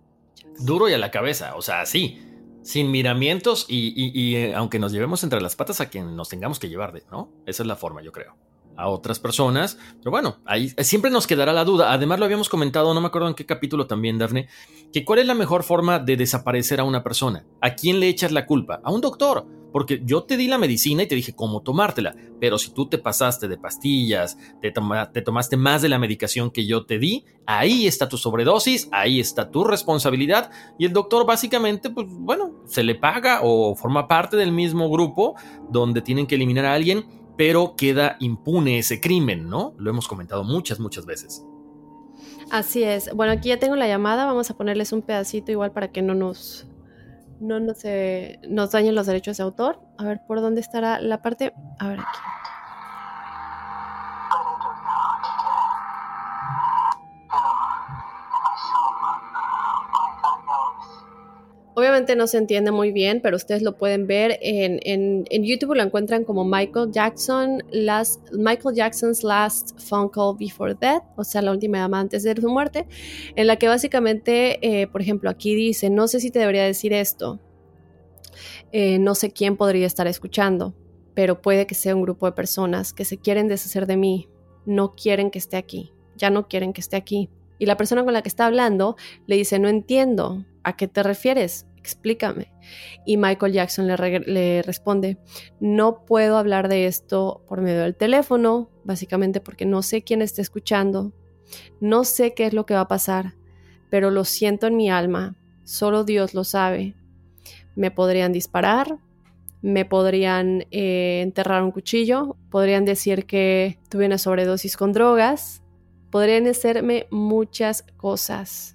Duro y a la cabeza, o sea, sí, sin miramientos y, eh, aunque nos llevemos entre las patas a quien nos tengamos que llevar, ¿no? Esa es la forma, yo creo. A otras personas. Pero bueno, ahí siempre nos quedará la duda. Además, lo habíamos comentado, no me acuerdo en qué capítulo también, Daphne, que cuál es la mejor forma de desaparecer a una persona. ¿A quién le echas la culpa? A un doctor. Porque yo te di la medicina y te dije cómo tomártela. Pero si tú te pasaste de pastillas, te, te tomaste más de la medicación que yo te di, ahí está tu sobredosis, ahí está tu responsabilidad. Y el doctor básicamente, pues bueno, se le paga o forma parte del mismo grupo donde tienen que eliminar a alguien pero queda impune ese crimen, ¿no? Lo hemos comentado muchas, muchas veces. Así es. Bueno, aquí ya tengo la llamada, vamos a ponerles un pedacito igual para que no nos no nos, eh, dañen los derechos de autor. A ver, ¿por dónde estará la parte? A ver aquí. Obviamente no se entiende muy bien, pero ustedes lo pueden ver en, en, YouTube, lo encuentran como Michael Jackson, last, Michael Jackson's Last Phone Call Before Death, o sea, la última llamada antes de su muerte, en la que básicamente, eh, por ejemplo, aquí dice, no sé si te debería decir esto, eh, no sé quién podría estar escuchando, pero puede que sea un grupo de personas que se quieren deshacer de mí, no quieren que esté aquí, ya no quieren que esté aquí. Y la persona con la que está hablando le dice, no entiendo, ¿a qué te refieres? Explícame. Y Michael Jackson le, responde, no puedo hablar de esto por medio del teléfono, básicamente porque no sé quién está escuchando, no sé qué es lo que va a pasar, pero lo siento en mi alma, solo Dios lo sabe. Me podrían disparar, me podrían eh, enterrar un cuchillo, podrían decir que tuve una sobredosis con drogas, podrían hacerme muchas cosas.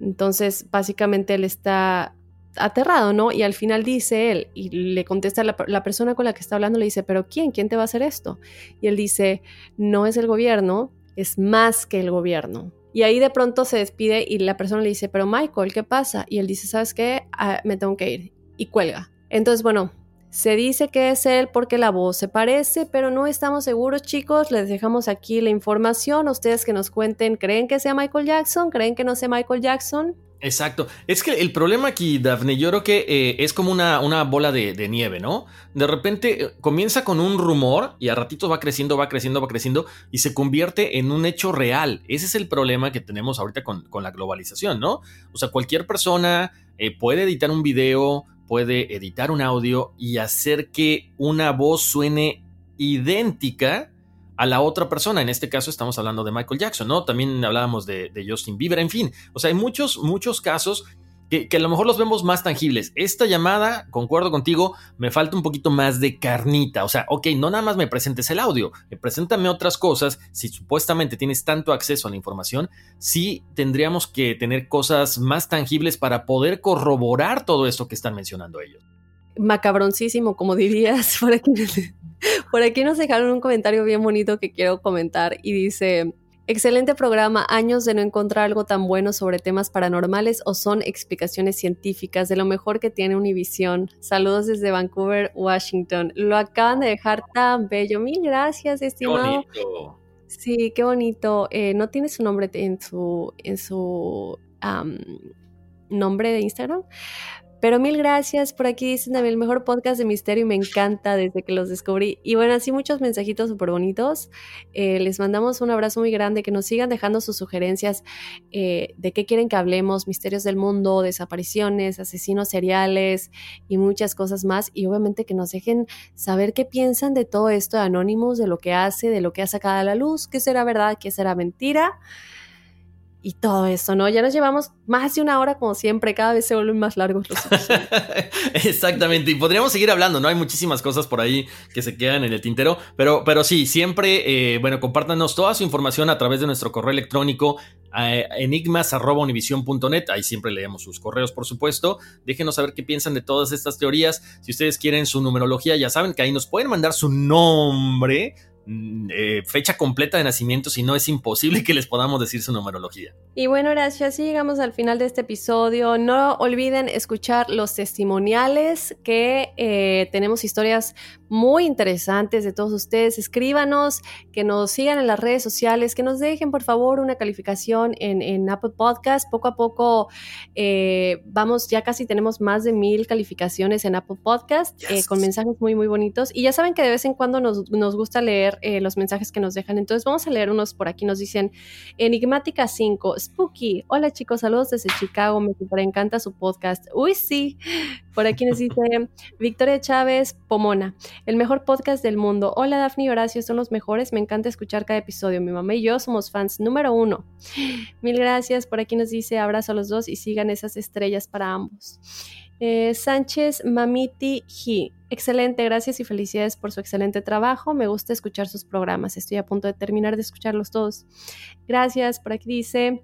Entonces, básicamente él está aterrado, ¿no? Y al final dice él, y le contesta la, la, persona con la que está hablando, le dice, pero ¿quién? ¿Quién te va a hacer esto? Y él dice, no es el gobierno, es más que el gobierno. Y ahí de pronto se despide y la persona le dice, pero Michael, ¿qué pasa? Y él dice, ¿sabes qué? Ah, me tengo que ir. Y cuelga. Entonces, bueno, se dice que es él porque la voz se parece, pero no estamos seguros, chicos. Les dejamos aquí la información. Ustedes que nos cuenten, ¿creen que sea Michael Jackson? ¿Creen que no sea Michael Jackson? Exacto. Es que el problema aquí, Daphne, yo creo que eh, es como una, una bola de, nieve, ¿no? De repente eh, comienza con un rumor y a ratitos va creciendo, va creciendo, va creciendo y se convierte en un hecho real. Ese es el problema que tenemos ahorita con, la globalización, ¿no? O sea, cualquier persona eh, puede editar un video, puede editar un audio y hacer que una voz suene idéntica a la otra persona. En este caso estamos hablando de Michael Jackson, ¿no? También hablábamos de, Justin Bieber, en fin. O sea, hay muchos, muchos casos que, a lo mejor los vemos más tangibles. Esta llamada, concuerdo contigo, me falta un poquito más de carnita. O sea, ok, no nada más me presentes el audio, me preséntame otras cosas. Si supuestamente tienes tanto acceso a la información, sí tendríamos que tener cosas más tangibles para poder corroborar todo esto que están mencionando ellos. Macabroncísimo, como dirías, por aquí, por aquí nos dejaron un comentario bien bonito que quiero comentar y dice, Excelente programa, años de no encontrar algo tan bueno sobre temas paranormales o son explicaciones científicas de lo mejor que tiene Univision. Saludos desde Vancouver, Washington. Lo acaban de dejar tan bello. Mil gracias, estimado. Qué bonito. Sí, qué bonito. Eh, no tiene su nombre en su, en su nombre de Instagram, pero mil gracias. Por aquí dicen también el mejor podcast de misterio y me encanta desde que los descubrí. Y bueno, así muchos mensajitos súper bonitos. Eh, les mandamos un abrazo muy grande. Que nos sigan dejando sus sugerencias eh, de qué quieren que hablemos: misterios del mundo, desapariciones, asesinos seriales y muchas cosas más. Y obviamente que nos dejen saber qué piensan de todo esto de Anonymous, de lo que hace, de lo que ha sacado a la luz, qué será verdad, qué será mentira y todo eso, ¿no? Ya nos llevamos más de una hora como siempre, cada vez se vuelven más largos los Exactamente, y podríamos seguir hablando, ¿no? Hay muchísimas cosas por ahí que se quedan en el tintero, pero, pero sí, siempre, eh, bueno, compártanos toda su información a través de nuestro correo electrónico eh, enigmas.univision.net, ahí siempre leemos sus correos, por supuesto. Déjenos saber qué piensan de todas estas teorías. Si ustedes quieren su numerología, ya saben que ahí nos pueden mandar su nombre eh, fecha completa de nacimiento, si no es imposible que les podamos decir su numerología. Y bueno, gracias. Así llegamos al final de este episodio. No olviden escuchar los testimoniales que eh, tenemos historias muy interesantes de todos ustedes. Escríbanos, que nos sigan en las redes sociales, que nos dejen por favor una calificación en, Apple Podcast. Poco a poco eh, vamos, ya casi tenemos más de mil calificaciones en Apple Podcast con mensajes muy, muy bonitos. Y ya saben que de vez en cuando nos, nos gusta leer eh, los mensajes que nos dejan. Entonces vamos a leer unos por aquí. Nos dicen Enigmática 5, Spooky. Hola chicos, saludos desde Chicago. Me encanta su podcast. Uy, sí. Por aquí nos dice Victoria Chávez Pomona, el mejor podcast del mundo. Hola Daphne y Horacio, son los mejores. Me encanta escuchar cada episodio. Mi mamá y yo somos fans número uno. Mil gracias. Por aquí nos dice abrazo a los dos y sigan esas estrellas para ambos. Eh, Sánchez Mamiti G. Excelente, gracias y felicidades por su excelente trabajo. Me gusta escuchar sus programas. Estoy a punto de terminar de escucharlos todos. Gracias. Por aquí dice.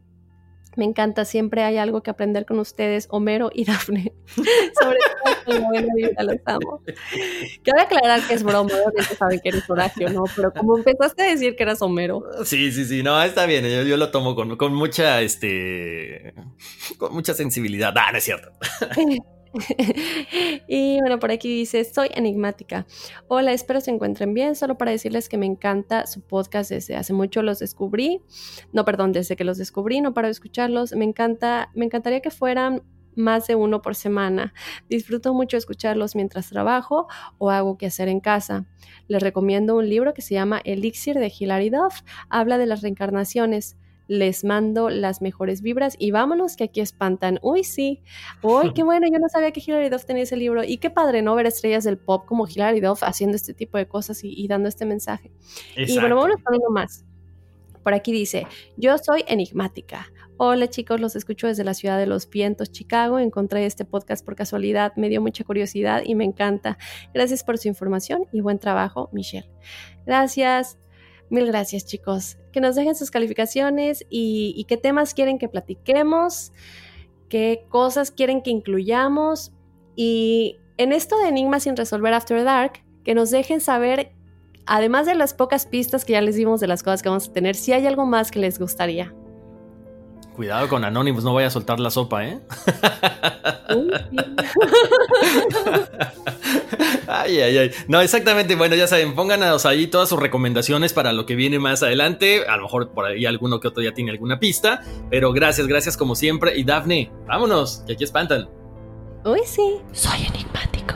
Me encanta, siempre hay algo que aprender con ustedes, Homero y Dafne. Sobre todo con la los amo. Quiero aclarar que es broma, obviamente saben que eres Horacio, ¿no? Pero como empezaste a decir que eras Homero. Sí, sí, sí, no, está bien, yo, yo lo tomo con, con mucha, este, con mucha sensibilidad. Ah, no es cierto. y bueno, por aquí dice, soy enigmática. Hola, espero se encuentren bien. Solo para decirles que me encanta su podcast desde hace mucho los descubrí. No, perdón, desde que los descubrí, no paro de escucharlos. Me encanta, me encantaría que fueran más de uno por semana. Disfruto mucho escucharlos mientras trabajo o hago que hacer en casa. Les recomiendo un libro que se llama Elixir de Hilary Duff. Habla de las reencarnaciones les mando las mejores vibras y vámonos que aquí espantan. Uy, sí. Uy, qué bueno, yo no sabía que Hilary Duff tenía ese libro. Y qué padre, ¿no? Ver estrellas del pop como Hilary Duff haciendo este tipo de cosas y, dando este mensaje. Y bueno, vámonos con uno más. Por aquí dice, yo soy enigmática. Hola chicos, los escucho desde la ciudad de Los Vientos, Chicago. Encontré este podcast por casualidad, me dio mucha curiosidad y me encanta. Gracias por su información y buen trabajo, Michelle. Gracias. Mil gracias, chicos. Que nos dejen sus calificaciones y, qué temas quieren que platiquemos, qué cosas quieren que incluyamos. Y en esto de Enigmas sin resolver After Dark, que nos dejen saber, además de las pocas pistas que ya les dimos de las cosas que vamos a tener, si hay algo más que les gustaría. Cuidado con Anonymous, no vaya a soltar la sopa, ¿eh? ay, ay, ay. No, exactamente. Bueno, ya saben, pónganos ahí todas sus recomendaciones para lo que viene más adelante. A lo mejor por ahí alguno que otro ya tiene alguna pista. Pero gracias, gracias como siempre. Y Daphne, vámonos, que aquí espantan. Uy, sí. Soy enigmático.